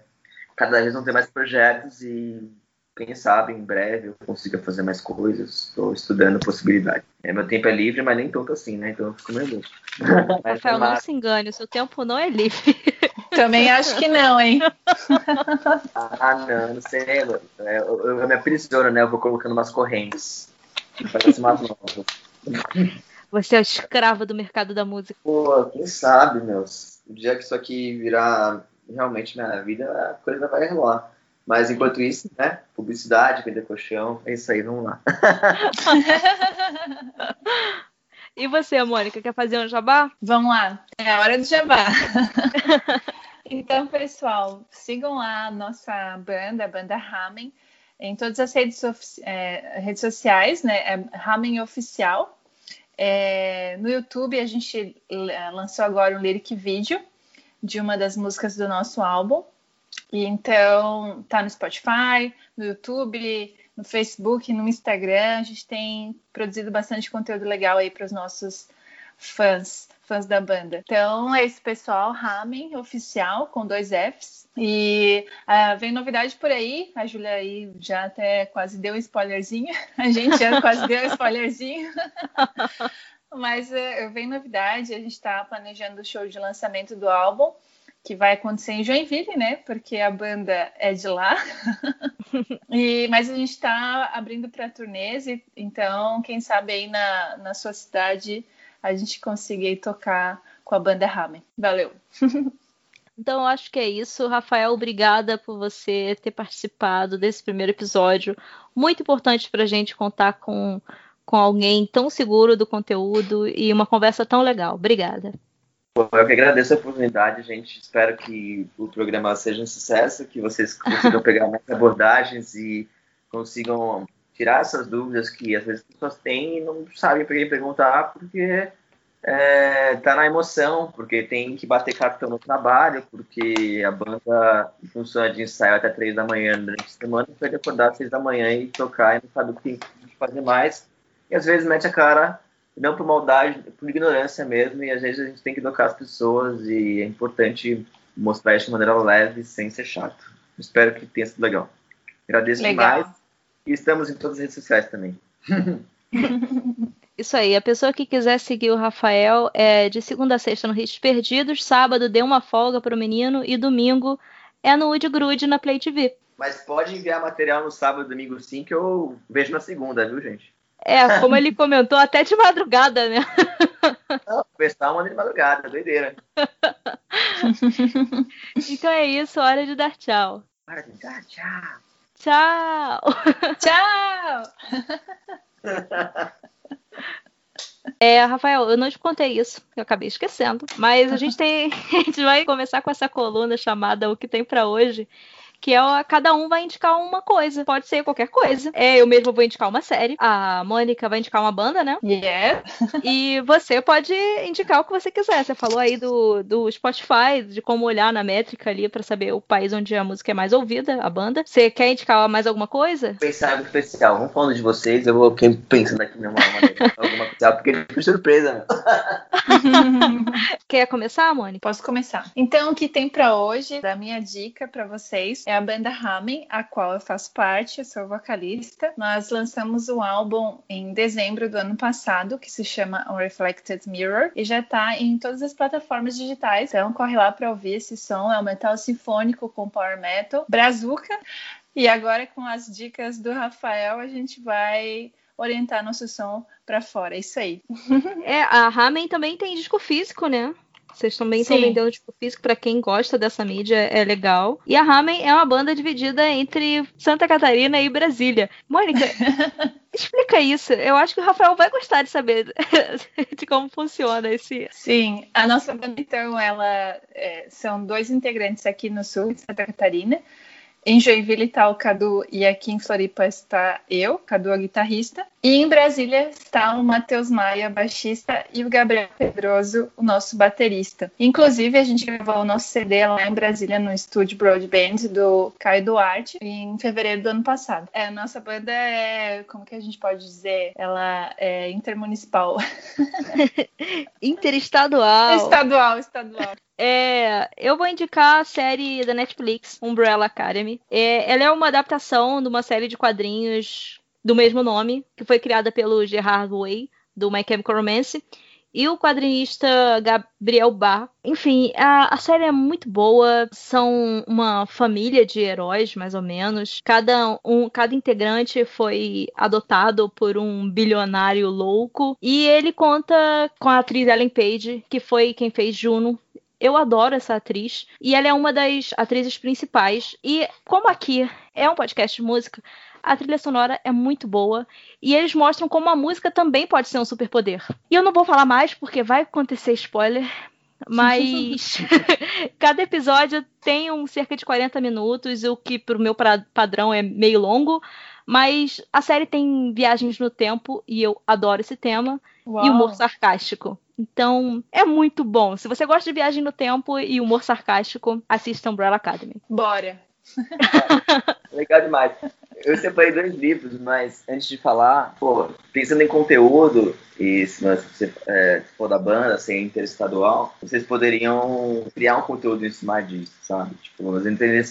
cada vez vão ter mais projetos e quem sabe em breve eu consiga fazer mais coisas. Estou estudando possibilidades. É, meu tempo é livre, mas nem tanto assim, né? Então eu fico louco. (laughs) Rafael, não se engane, o seu tempo não é livre. Também acho que não, hein? ah, não, não sei. Eu, eu, eu me aprisiono, né? Eu vou colocando umas correntes. Parece umas novas. Você é o escravo do mercado da música. Pô, quem sabe, meus. O dia que isso aqui virar realmente minha vida, a coisa vai rolar. Mas enquanto isso, né? Publicidade, vender colchão, é isso aí, vamos lá. (laughs) e você, Mônica, quer fazer um jabá? Vamos lá, é a hora do jabá. (laughs) então, pessoal, sigam lá a nossa banda, a banda Ramen, em todas as redes, é, redes sociais, né? É Ramen Oficial. É, no YouTube, a gente lançou agora um lyric vídeo de uma das músicas do nosso álbum. E então tá no Spotify, no YouTube, no Facebook, no Instagram. A gente tem produzido bastante conteúdo legal aí para os nossos fãs, fãs da banda. Então é esse pessoal, Ramen Oficial, com dois Fs. E uh, vem novidade por aí, a Júlia aí já até quase deu um spoilerzinho, (laughs) a gente já quase deu um spoilerzinho. (laughs) Mas uh, vem novidade, a gente está planejando o show de lançamento do álbum que vai acontecer em Joinville, né? Porque a banda é de lá. (laughs) e, mas a gente está abrindo para turnês, então quem sabe aí na, na sua cidade a gente consiga tocar com a banda Ramen. Valeu! (laughs) Então eu acho que é isso. Rafael, obrigada por você ter participado desse primeiro episódio. Muito importante para a gente contar com, com alguém tão seguro do conteúdo e uma conversa tão legal. Obrigada. Eu que agradeço a oportunidade, gente. Espero que o programa seja um sucesso, que vocês consigam (laughs) pegar mais abordagens e consigam tirar essas dúvidas que às vezes as pessoas têm e não sabem para quem perguntar, porque é, tá na emoção, porque tem que bater cartão no trabalho, porque a banda funciona de ensaio até três da manhã durante a semana, pode acordar às seis da manhã e tocar e não sabe o que fazer mais. E às vezes mete a cara, não por maldade, por ignorância mesmo, e às vezes a gente tem que educar as pessoas e é importante mostrar isso de maneira leve, sem ser chato. Espero que tenha sido legal. Agradeço legal. demais e estamos em todas as redes sociais também. (laughs) Isso aí, a pessoa que quiser seguir o Rafael é de segunda a sexta no Hits Perdidos, sábado dê uma folga para o menino e domingo é no Wood Grude na Play TV. Mas pode enviar material no sábado e domingo sim, que eu vejo na segunda, viu, gente? É, como ele comentou, até de madrugada, né? (laughs) Não, pessoal manda de madrugada, doideira. (laughs) então é isso, hora de dar tchau. Hora de dar tchau. Tchau! Tchau! (laughs) É, Rafael, eu não te contei isso, eu acabei esquecendo. Mas a gente tem, a gente vai começar com essa coluna chamada O que tem para hoje, que é cada um vai indicar uma coisa. Pode ser qualquer coisa. É, eu mesmo vou indicar uma série. A Mônica vai indicar uma banda, né? Yeah. (laughs) e você pode indicar o que você quiser. Você falou aí do, do Spotify, de como olhar na métrica ali para saber o país onde a música é mais ouvida, a banda. Você quer indicar mais alguma coisa? Pensar algo especial. Vamos falando de vocês, eu vou quem pensando aqui mesmo alguma coisa, porque é surpresa, né? (laughs) Quer começar, Mônica? Posso começar. Então, o que tem para hoje, da minha dica para vocês, é é a banda Ramen, a qual eu faço parte, eu sou vocalista. Nós lançamos um álbum em dezembro do ano passado, que se chama Unreflected Mirror, e já está em todas as plataformas digitais. Então corre lá para ouvir esse som, é um metal sinfônico com power metal, brazuca. E agora com as dicas do Rafael, a gente vai orientar nosso som para fora. É isso aí. (laughs) É, a Ramen também tem disco físico, né? Vocês também estão vendendo tipo físico para quem gosta dessa mídia, é legal. E a Ramen é uma banda dividida entre Santa Catarina e Brasília. Mônica, (laughs) explica isso. Eu acho que o Rafael vai gostar de saber (laughs) de como funciona esse. Sim, a nossa banda então, ela é, são dois integrantes aqui no sul de Santa Catarina. Em Joinville está o Cadu e aqui em Floripa está eu, Cadu, a guitarrista. E em Brasília está o Matheus Maia, baixista, e o Gabriel Pedroso, o nosso baterista. Inclusive, a gente gravou o nosso CD lá em Brasília, no estúdio Broadband do Caio Duarte, em fevereiro do ano passado. É, a nossa banda é, como que a gente pode dizer? Ela é intermunicipal. (laughs) (laughs) Interestadual. Estadual, estadual. É, eu vou indicar a série da Netflix, Umbrella Academy. É, ela é uma adaptação de uma série de quadrinhos do mesmo nome, que foi criada pelo Gerard Way, do My Chemical Romance, e o quadrinista Gabriel Bar. Enfim, a, a, série é muito boa. São uma família de heróis, mais ou menos. Cada, um, cada integrante foi adotado por um bilionário louco. E ele conta com a atriz Ellen Page, que foi quem fez Juno eu adoro essa atriz e ela é uma das atrizes principais. E como aqui é um podcast de música, a trilha sonora é muito boa e eles mostram como a música também pode ser um superpoder. E eu não vou falar mais porque vai acontecer spoiler, (laughs) mas (laughs) cada episódio tem um cerca de 40 minutos, o que pro meu padrão é meio longo. Mas a série tem viagens no tempo e eu adoro esse tema. Uau. E humor sarcástico. Então, é muito bom. Se você gosta de viagem no tempo e humor sarcástico, assista Umbrella Academy. Bora! (laughs) Legal demais. Eu separei dois livros, mas antes de falar, pô, pensando em conteúdo, e se você é, for da banda, ser interestadual, vocês poderiam criar um conteúdo em cima disso, sabe? Tipo,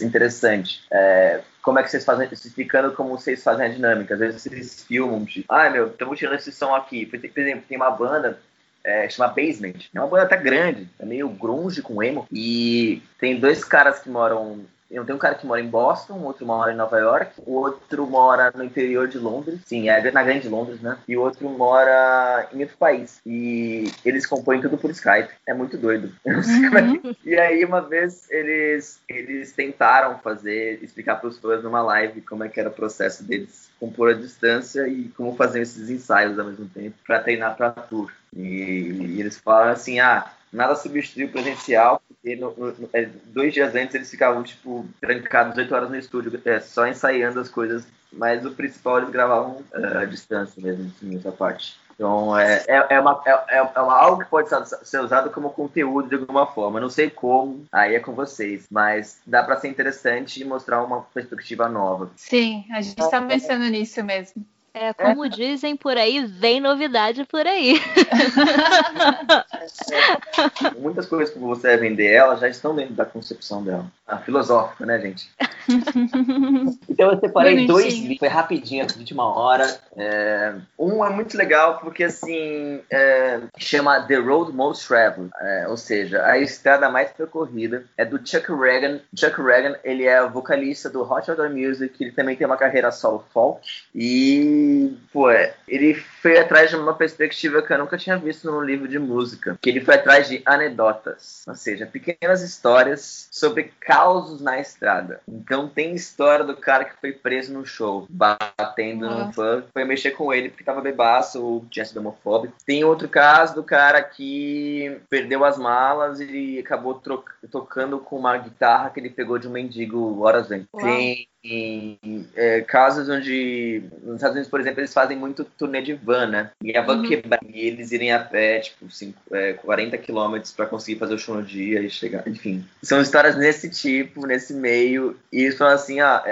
interessante. É, como é que vocês fazem, explicando como vocês fazem a dinâmica. Às vezes vocês filmam, tipo, ah, meu, estamos tirando esse som aqui. Por exemplo, tem uma banda é, chama Basement. É uma banda até grande, é meio grunge com emo. E tem dois caras que moram Tem um cara que mora em Boston, outro mora em Nova York, o outro mora no interior de Londres, sim, é na grande Londres, né? E o outro mora em outro país. E eles compõem tudo por Skype. É muito doido. (laughs) Eu não sei como é que... E aí, uma vez, eles, eles tentaram fazer, explicar para os fãs numa live como é que era o processo deles compor a distância e como fazer esses ensaios ao mesmo tempo para treinar para tour. E, e, eles falaram assim, ah, nada substitui o presencial, porque no, no, é, dois dias antes eles ficavam, tipo, trancados oito horas no estúdio, é, só ensaiando as coisas, mas o principal eles gravavam uh, à distância mesmo, assim, essa parte. Então, é, é, é, uma, é, é uma, algo que pode ser usado como conteúdo de alguma forma. Não sei como, aí é com vocês, mas dá para ser interessante e mostrar uma perspectiva nova. Sim, a gente está pensando nisso mesmo. É, como é. dizem por aí, vem novidade por aí. (laughs) Muitas coisas que você vai vender ela já estão dentro da concepção dela. A filosófica, né, gente? (laughs) então eu separei dois livros, foi rapidinho, de última hora. É, um é muito legal porque, assim, é, chama The Road Most Traveled, é, ou seja, a estrada mais percorrida. É do Chuck Reagan. Chuck Reagan, ele é vocalista do Hot Outdoor Music, ele também tem uma carreira solo folk. E, pô, é, ele foi atrás de uma perspectiva que eu nunca tinha visto num livro de música, que ele foi atrás de anedotas, ou seja, pequenas histórias sobre causos na estrada. Então tem história do cara que foi preso no show, batendo no fã, foi mexer com ele porque tava bebaço ou tinha sido homofóbico. Tem outro caso do cara que perdeu as malas e acabou tocando com uma guitarra que ele pegou de um mendigo horas antes. Tem em é, casos onde nos Estados Unidos, por exemplo, eles fazem muito turnê de van, né? E a van uhum. quebrar e eles irem a pé, tipo, cinco, é, 40 quilômetros para conseguir fazer o show no dia e chegar. Enfim, são histórias nesse tipo, nesse meio. E eles falam assim, ah,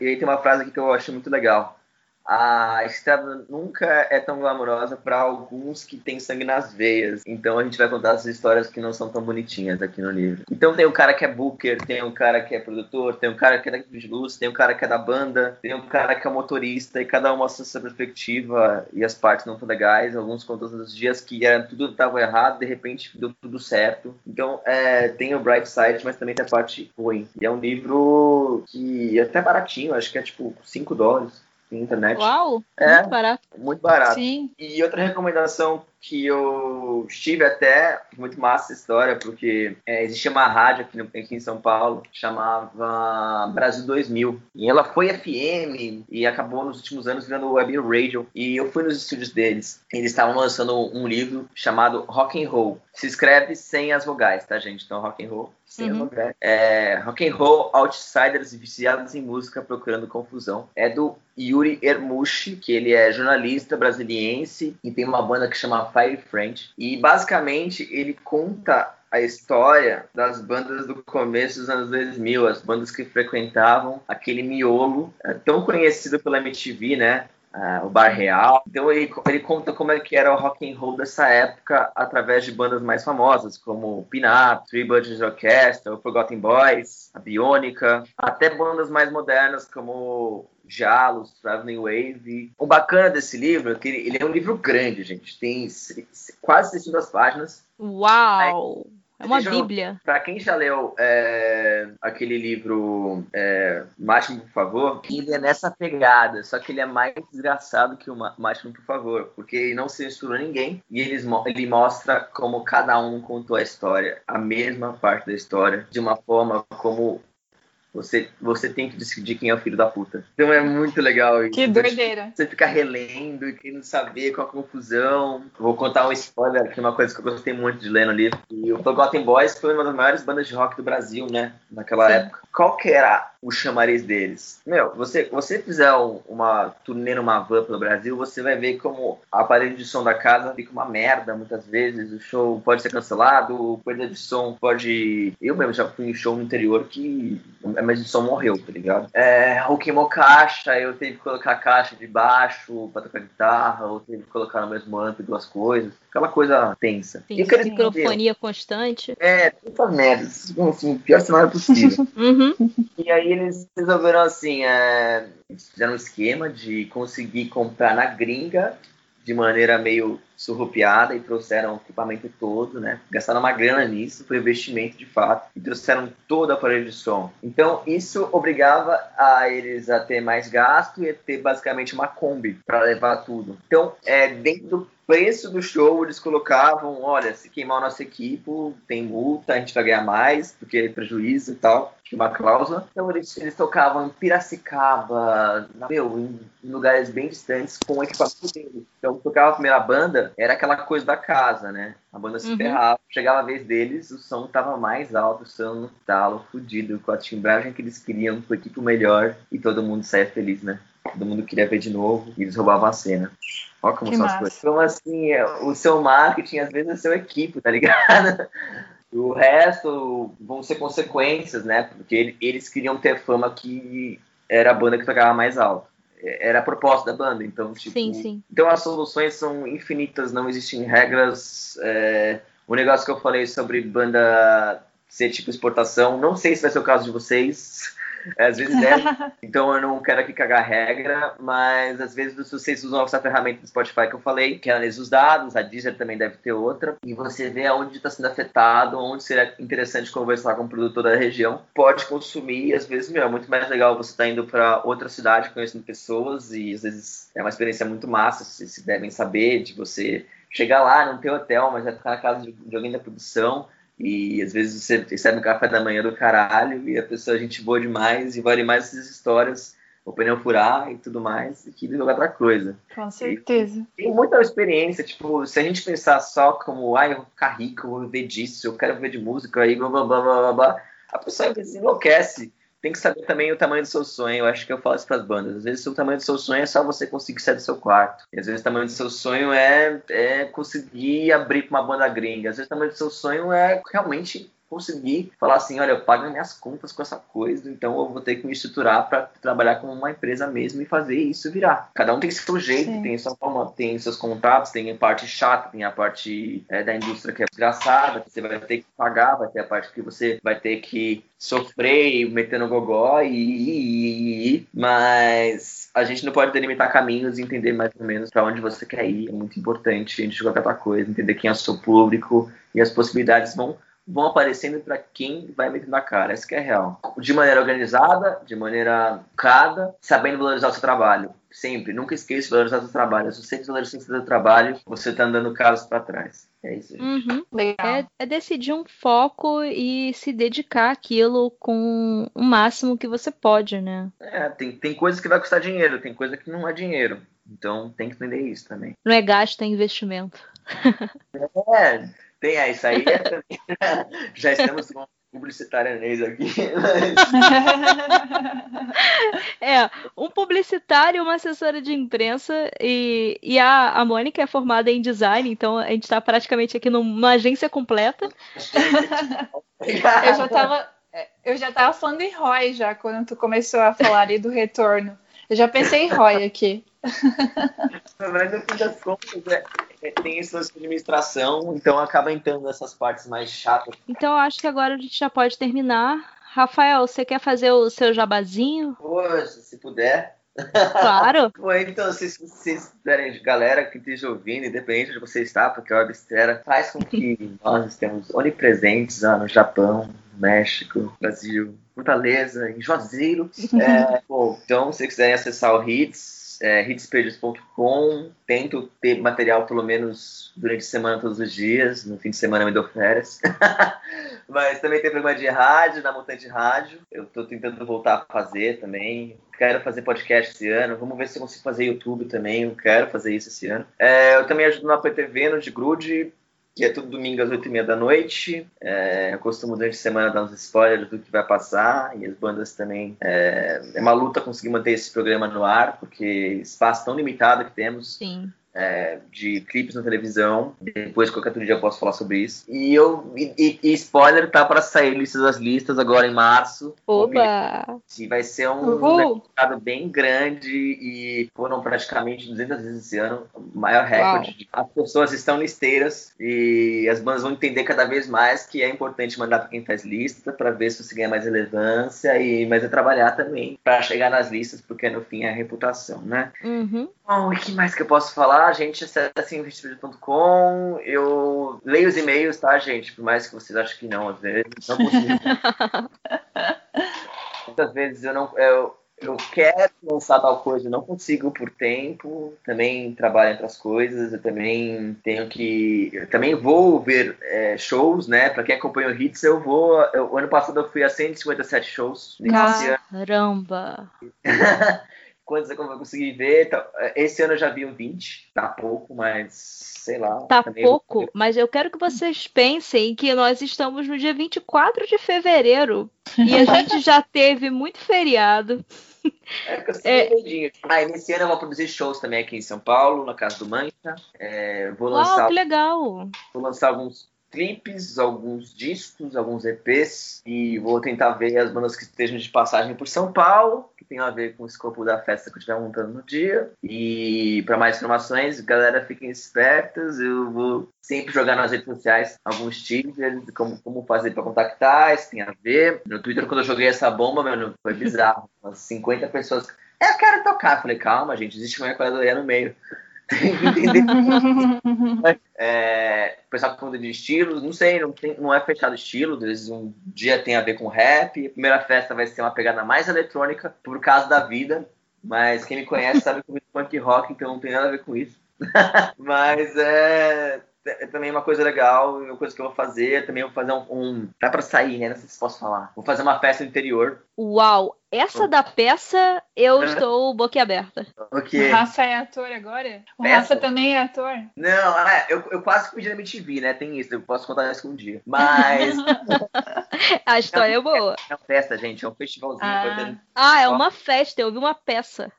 e aí tem uma frase aqui que eu acho muito legal a estrada nunca é tão glamourosa para alguns que têm sangue nas veias. Então a gente vai contar as histórias que não são tão bonitinhas aqui no livro. Então tem o cara que é booker, tem o cara que é produtor, tem o cara que é da de luz, tem o cara que é da banda, tem o cara que é motorista e cada um mostra sua perspectiva e as partes não tão legais. Alguns contam os dias que era, tudo estava errado, de repente deu tudo certo. Então é, tem o bright side, mas também tem a parte ruim. E é um livro que é até baratinho, acho que é tipo 5 dólares internet. Uau! É, muito barato. Muito barato. Sim. E outra recomendação que eu estive até, muito massa essa história, porque é, existia uma rádio aqui, no, aqui em São Paulo, chamava Brasil 2000. E ela foi FM e acabou nos últimos anos virando web radio. E eu fui nos estúdios deles. Eles estavam lançando um livro chamado Rock and Roll. Se escreve sem as vogais, tá, gente? Então, rock and roll sem uhum. as vogais. É, rock and Roll Outsiders Viciados em Música Procurando Confusão. É do Yuri Ermushi, que ele é jornalista brasiliense e tem uma banda que chama Fire French. E basicamente ele conta a história das bandas do começo dos anos 2000, as bandas que frequentavam aquele miolo é, tão conhecido pela MTV, né? Uh, o Bar Real. Então ele, ele, conta como é que era o rock and roll dessa época através de bandas mais famosas, como Pin-Up, Three Budget Orchestra, o Forgotten Boys, a Bionica, até bandas mais modernas como Jalos, Traveling Wave. O bacana desse livro é que ele, ele é um livro grande, gente. Tem quase 600 páginas. Uau! Aí, é uma bíblia. Para quem já leu é, aquele livro é, Máximo, por favor, ele é nessa pegada, só que ele é mais desgraçado que o Máximo, por favor, porque ele não censura ninguém e ele, ele mostra como cada um contou a história, a mesma parte da história, de uma forma como você, você tem que decidir quem é o filho da puta. Então é muito legal isso. Que doideira. Você fica relendo e querendo saber qual a confusão. Vou contar um spoiler aqui, uma coisa que eu gostei muito de ler no livro. E o Forgotten Boys foi uma das maiores bandas de rock do Brasil, né? Naquela Sim. época. Qual que era o chamariz deles? Meu, você, você fizer uma turnê numa van pelo Brasil, você vai ver como a aparelho de som da casa fica uma merda muitas vezes. O show pode ser cancelado, perda de som pode. Eu mesmo já fui em show no interior que mas o som morreu, tá ligado? É, ou queimou caixa, eu tive que colocar a caixa de baixo pra tocar guitarra, ou teve que colocar no mesmo amp duas coisas. Aquela coisa tensa. Tem e microfonia constante. É, essas merdas. Assim, o pior cenário possível. (laughs) uhum. E aí eles resolveram assim, é, fizeram um esquema de conseguir comprar na gringa de maneira meio surrupiada e trouxeram o equipamento todo, né? Gastaram uma grana nisso, foi investimento de fato, e trouxeram todo o aparelho de som. Então, isso obrigava a eles a ter mais gasto e a ter basicamente uma Kombi para levar tudo. Então, é, dentro do preço do show, eles colocavam, olha, se queimar o nosso equipo, tem multa, a gente vai ganhar mais, porque é prejuízo e tal, tinha uma cláusula. Então eles, eles tocavam em Piracicaba, meu, em lugares bem distantes, com o equipamento deles. Então, tocava a primeira banda, era aquela coisa da casa, né? A banda se uhum. ferrava, chegava a vez deles, o som tava mais alto, o som no talo, fudido, com a timbragem que eles queriam, com o equipe melhor, e todo mundo saia feliz, né? Todo mundo queria ver de novo, e eles roubavam a cena. Olha como que são massa. as coisas. Então, assim, é, o seu marketing, às vezes, é seu equipe, tá ligado? O resto vão ser consequências, né? Porque eles queriam ter fama que era a banda que tocava mais alto. Era a proposta da banda, então, tipo... Sim, sim. Então, as soluções são infinitas, não existem regras. É... O negócio que eu falei sobre banda ser tipo exportação, não sei se vai ser o caso de vocês, às vezes é. então eu não quero aqui cagar regra, mas às vezes vocês usam essa ferramenta do Spotify que eu falei, que analisa os dados, a Deezer também deve ter outra, e você vê aonde está sendo afetado, onde seria interessante conversar com o produtor da região. Pode consumir, e às vezes, meu, é muito mais legal você estar tá indo para outra cidade conhecendo pessoas, e às vezes é uma experiência muito massa, vocês devem saber de você chegar lá, não ter hotel, mas vai ficar na casa de alguém da produção e às vezes você recebe um café da manhã do caralho e a pessoa é gente boa demais e vale mais essas histórias, o pneu furar e tudo mais, e que jogar outra coisa. Com certeza. E, tem muita experiência, tipo, se a gente pensar só como, ah, eu vou ficar rico, eu vou viver disso, eu quero viver de música, aí blá blá blá blá blá, a pessoa enlouquece tem que saber também o tamanho do seu sonho. Eu acho que eu falo isso para as bandas. Às vezes o tamanho do seu sonho é só você conseguir sair do seu quarto. E às vezes o tamanho do seu sonho é, é conseguir abrir para uma banda gringa. Às vezes o tamanho do seu sonho é realmente conseguir falar assim, olha, eu pago minhas contas com essa coisa, então eu vou ter que me estruturar para trabalhar como uma empresa mesmo e fazer isso virar. Cada um tem seu jeito, Sim. tem sua forma, tem seus contratos, tem a parte chata, tem a parte é, da indústria que é desgraçada, que você vai ter que pagar, vai ter a parte que você vai ter que sofrer meter no gogó e, e, e, mas a gente não pode delimitar caminhos e entender mais ou menos para onde você quer ir. É muito importante a gente jogar outra coisa, entender quem é o seu público e as possibilidades vão vão aparecendo para quem vai metendo a cara. Essa que é real. De maneira organizada, de maneira cada, sabendo valorizar o seu trabalho. Sempre. Nunca esqueça de valorizar o seu trabalho. Se você desvalorizar o seu trabalho, você está andando casos para trás. É isso. Uhum. É, é, decidir um foco e se dedicar àquilo com o máximo que você pode, né? É, tem, tem coisas que vai custar dinheiro, tem coisa que não é dinheiro. Então tem que entender isso também. Não é gasto, é investimento. (laughs) é, tem é, isso aí. É, (laughs) já estamos com publicitárianês aqui. (laughs) é, um publicitário, uma assessora de imprensa e, e a, a Mônica é formada em design, então a gente está praticamente aqui numa agência completa. eu já estava eu já tava falando em ROI já quando tu começou a falar ali do retorno. Eu já pensei em ROI aqui. (laughs) Mas no fim das contas, é, é, tem esse lance de administração, então acaba entrando nessas partes mais chatas. Então eu acho que agora a gente já pode terminar. Rafael, você quer fazer o seu jabazinho? Poxa, se puder. Claro. (laughs) Bom, então, se vocês derem galera que esteja ouvindo, independente de você estar, porque a Webstera faz com que (laughs) nós estejamos onipresentes lá no Japão, México, Brasil, Fortaleza, em Juazeiro. É, bom, então, se vocês quiserem acessar o Hits, é. Tento ter material pelo menos durante a semana, todos os dias. No fim de semana eu me dou férias. (laughs) Mas também tem programa de rádio, na Mutante Rádio. Eu estou tentando voltar a fazer também. Quero fazer podcast esse ano. Vamos ver se eu consigo fazer YouTube também. Eu quero fazer isso esse ano. É, eu também ajudo na PTV, no de Grude que é tudo domingo às oito e meia da noite. É, eu costumo durante a semana dar uns spoilers do que vai passar e as bandas também. É, é uma luta conseguir manter esse programa no ar, porque espaço tão limitado que temos. Sim é, de clipes na televisão. Depois, qualquer outro dia, eu posso falar sobre isso. E eu e, e spoiler, tá para sair listas das listas agora em março. Oba! E vai ser um mercado bem grande e foram praticamente 200 vezes esse ano, o maior recorde. Uau. As pessoas estão listeiras e as bandas vão entender cada vez mais que é importante mandar para quem faz lista para ver se você ganha mais relevância e mas é trabalhar também para chegar nas listas, porque no fim é a reputação, né? Uhum. Bom, e que mais que eu posso falar? Gente, acessem o Eu leio os e-mails, tá, gente? Por mais que vocês achem que não, às vezes. Não consigo. (laughs) Muitas vezes eu não. Eu, eu quero lançar tal coisa, eu não consigo por tempo, também trabalho entre as coisas, eu também tenho que. Eu também vou ver é, shows, né? Pra quem acompanha o Hits, eu vou. Eu, o ano passado eu fui a 157 shows. Caramba! (laughs) quantos eu vou conseguir ver. Então, esse ano eu já vi um 20, tá pouco, mas sei lá. Tá pouco, vou... mas eu quero que vocês pensem que nós estamos no dia 24 de fevereiro e a (laughs) gente já teve muito feriado. É, que eu é... Ah, nesse ano eu vou produzir shows também aqui em São Paulo, na Casa do Mancha. É, vou lançar. Uau, que legal! Vou lançar alguns clipes, alguns discos, alguns EPs e vou tentar ver as bandas que estejam de passagem por São Paulo, tem a ver com o escopo da festa que eu estiver montando no dia. E para mais informações, galera, fiquem espertas. Eu vou sempre jogar nas redes sociais alguns teasers, como, como fazer para contactar, isso tem a ver. No Twitter, quando eu joguei essa bomba, mano, foi bizarro. Umas 50 pessoas. Eu quero tocar. Eu falei, calma, gente, existe uma equadoria no meio. (laughs) Entender. (laughs) é, o pessoal que conta de estilos, não sei, não, tem, não é fechado estilo, às vezes um dia tem a ver com rap, a primeira festa vai ser uma pegada mais eletrônica, por causa da vida, mas quem me conhece sabe que eu punk rock, então não tem nada a ver com isso. (laughs) mas é, é também uma coisa legal, uma coisa que eu vou fazer, também vou fazer um, um dá para sair, né? Não sei se posso falar. Vou fazer uma festa no interior. Uau, essa da peça eu (laughs) estou boquiaberta. Okay. O Rafa é ator agora? O peça? Rafa também é ator? Não, é, eu, eu quase pedi na MTV, né? Tem isso, eu posso contar isso um dia. Mas. (laughs) A história é, é boa. É uma festa, gente, é um festivalzinho. Ah, ah é uma festa, eu vi uma peça.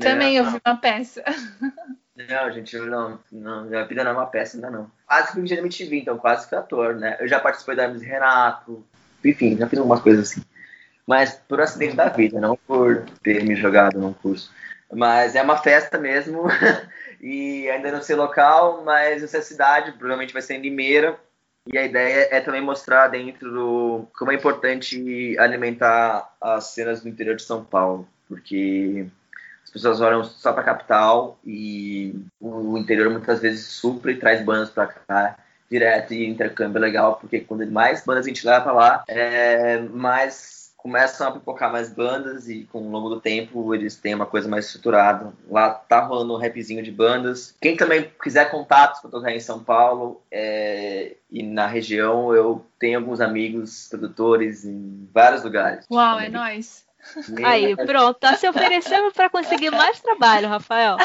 Também eu vi uma peça. (laughs) Não, gente, não, não, minha vida não é uma peça ainda não. Quase que eu me MTV, então quase que ator, né? Eu já participei da Hermes Renato, enfim, já fiz algumas coisas assim. Mas por acidente da vida, não por ter me jogado num curso. Mas é uma festa mesmo, (laughs) e ainda não sei local, mas essa cidade provavelmente vai ser em Limeira. E a ideia é também mostrar dentro do como é importante alimentar as cenas do interior de São Paulo, porque pessoas olham só para a capital e o interior muitas vezes supra e traz bandas para cá direto e intercâmbio é legal, porque quando mais bandas a gente leva para lá, é, mais começam a pipocar mais bandas e com o longo do tempo eles têm uma coisa mais estruturada. Lá tá rolando um rapzinho de bandas. Quem também quiser contatos para tocar em São Paulo é, e na região, eu tenho alguns amigos produtores em vários lugares. Uau, é nóis! Aí, pronto, tá se oferecendo para conseguir mais trabalho, Rafael.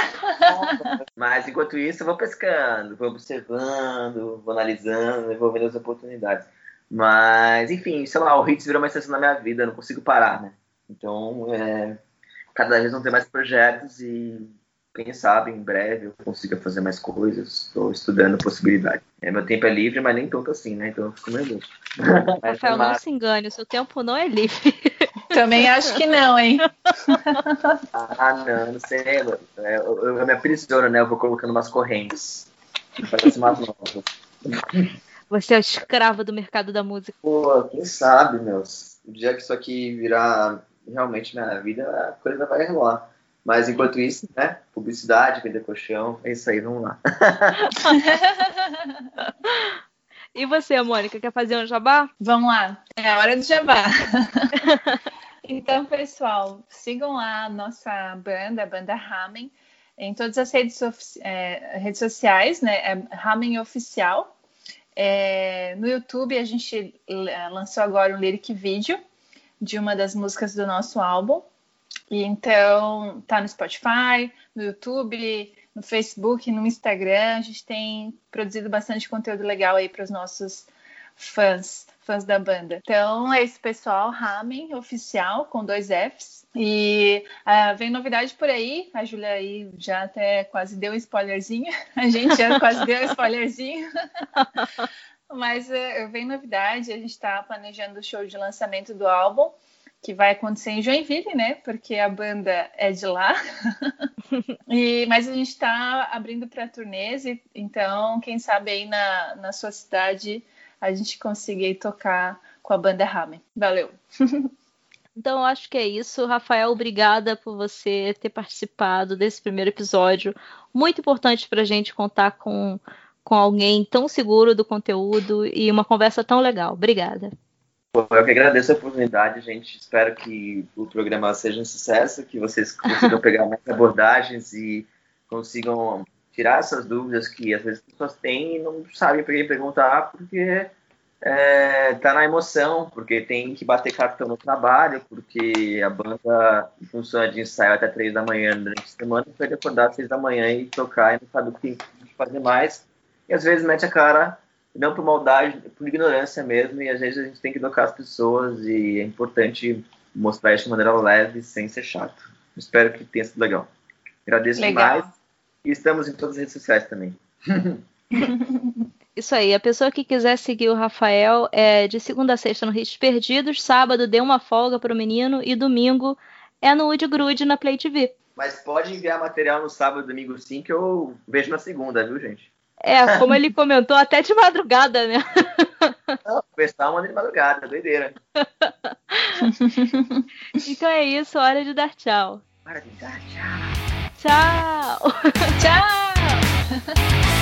Mas enquanto isso, eu vou pescando, vou observando, vou analisando, vou vendo as oportunidades. Mas, enfim, sei lá, o Hits virou uma extensão da minha vida, eu não consigo parar, né? Então, é, cada vez vão ter mais projetos e quem sabe em breve eu consiga fazer mais coisas. Estou estudando possibilidades. É, meu tempo é livre, mas nem tanto assim, né? Então eu fico meio louco. Rafael, não se engane, o seu tempo não é livre. Também acho que não, hein? ah, não, não sei. Eu, eu, eu me aprisiono, né? Eu vou colocando umas correntes. Parece umas novas. Você é o escravo do mercado da música. Pô, quem sabe, meus? O dia que isso aqui virar realmente minha vida, a coisa vai rolar. Mas enquanto isso, né? Publicidade, vender colchão, é isso aí, vamos lá. (laughs) e você, Mônica, quer fazer um jabá? Vamos lá, é a hora do jabá. (laughs) então, pessoal, sigam lá a nossa banda, a banda Ramen, em todas as redes, é, redes sociais, né? É Ramen Oficial. É, no YouTube a gente lançou agora um lyric vídeo de uma das músicas do nosso álbum. E então tá no Spotify, no YouTube, no Facebook, no Instagram. A gente tem produzido bastante conteúdo legal aí para os nossos fãs, fãs da banda. Então é esse pessoal, Ramen Oficial, com dois Fs. E uh, vem novidade por aí, a Júlia aí já até quase deu um spoilerzinho, (laughs) a gente já quase deu um spoilerzinho. (laughs) Mas uh, vem novidade, a gente está planejando o show de lançamento do álbum que vai acontecer em Joinville, né? Porque a banda é de lá. (laughs) e, mas a gente está abrindo para turnês, então quem sabe aí na, na sua cidade a gente consiga tocar com a banda Ramen. Valeu! (laughs) Então eu acho que é isso. Rafael, obrigada por você ter participado desse primeiro episódio. Muito importante para a gente contar com, com alguém tão seguro do conteúdo e uma conversa tão legal. Obrigada. Eu que agradeço a oportunidade, gente. Espero que o programa seja um sucesso, que vocês consigam (laughs) pegar mais abordagens e consigam tirar essas dúvidas que às vezes as pessoas têm e não sabem para quem perguntar, porque é, tá na emoção, porque tem que bater cartão no trabalho, porque a banda funciona de ensaio até três da manhã durante a semana, pode acordar às seis da manhã e tocar e não sabe o que tem que fazer mais. E às vezes mete a cara, não por maldade, por ignorância mesmo, e às vezes a gente tem que educar as pessoas e é importante mostrar isso de maneira leve, sem ser chato. Espero que tenha sido legal. Agradeço legal. demais e estamos em todas as redes sociais também. Isso aí, a pessoa que quiser seguir o Rafael é de segunda a sexta no Hits Perdidos, sábado dê uma folga para o menino e domingo é no Wood Grude na Play TV. Mas pode enviar material no sábado e domingo sim, que eu vejo na segunda, viu, gente? É, como ele comentou, até de madrugada, né? Não, pessoal manda de madrugada, doideira. (laughs) então é isso, hora de dar tchau. Hora de dar tchau. Tchau. (laughs) tchau.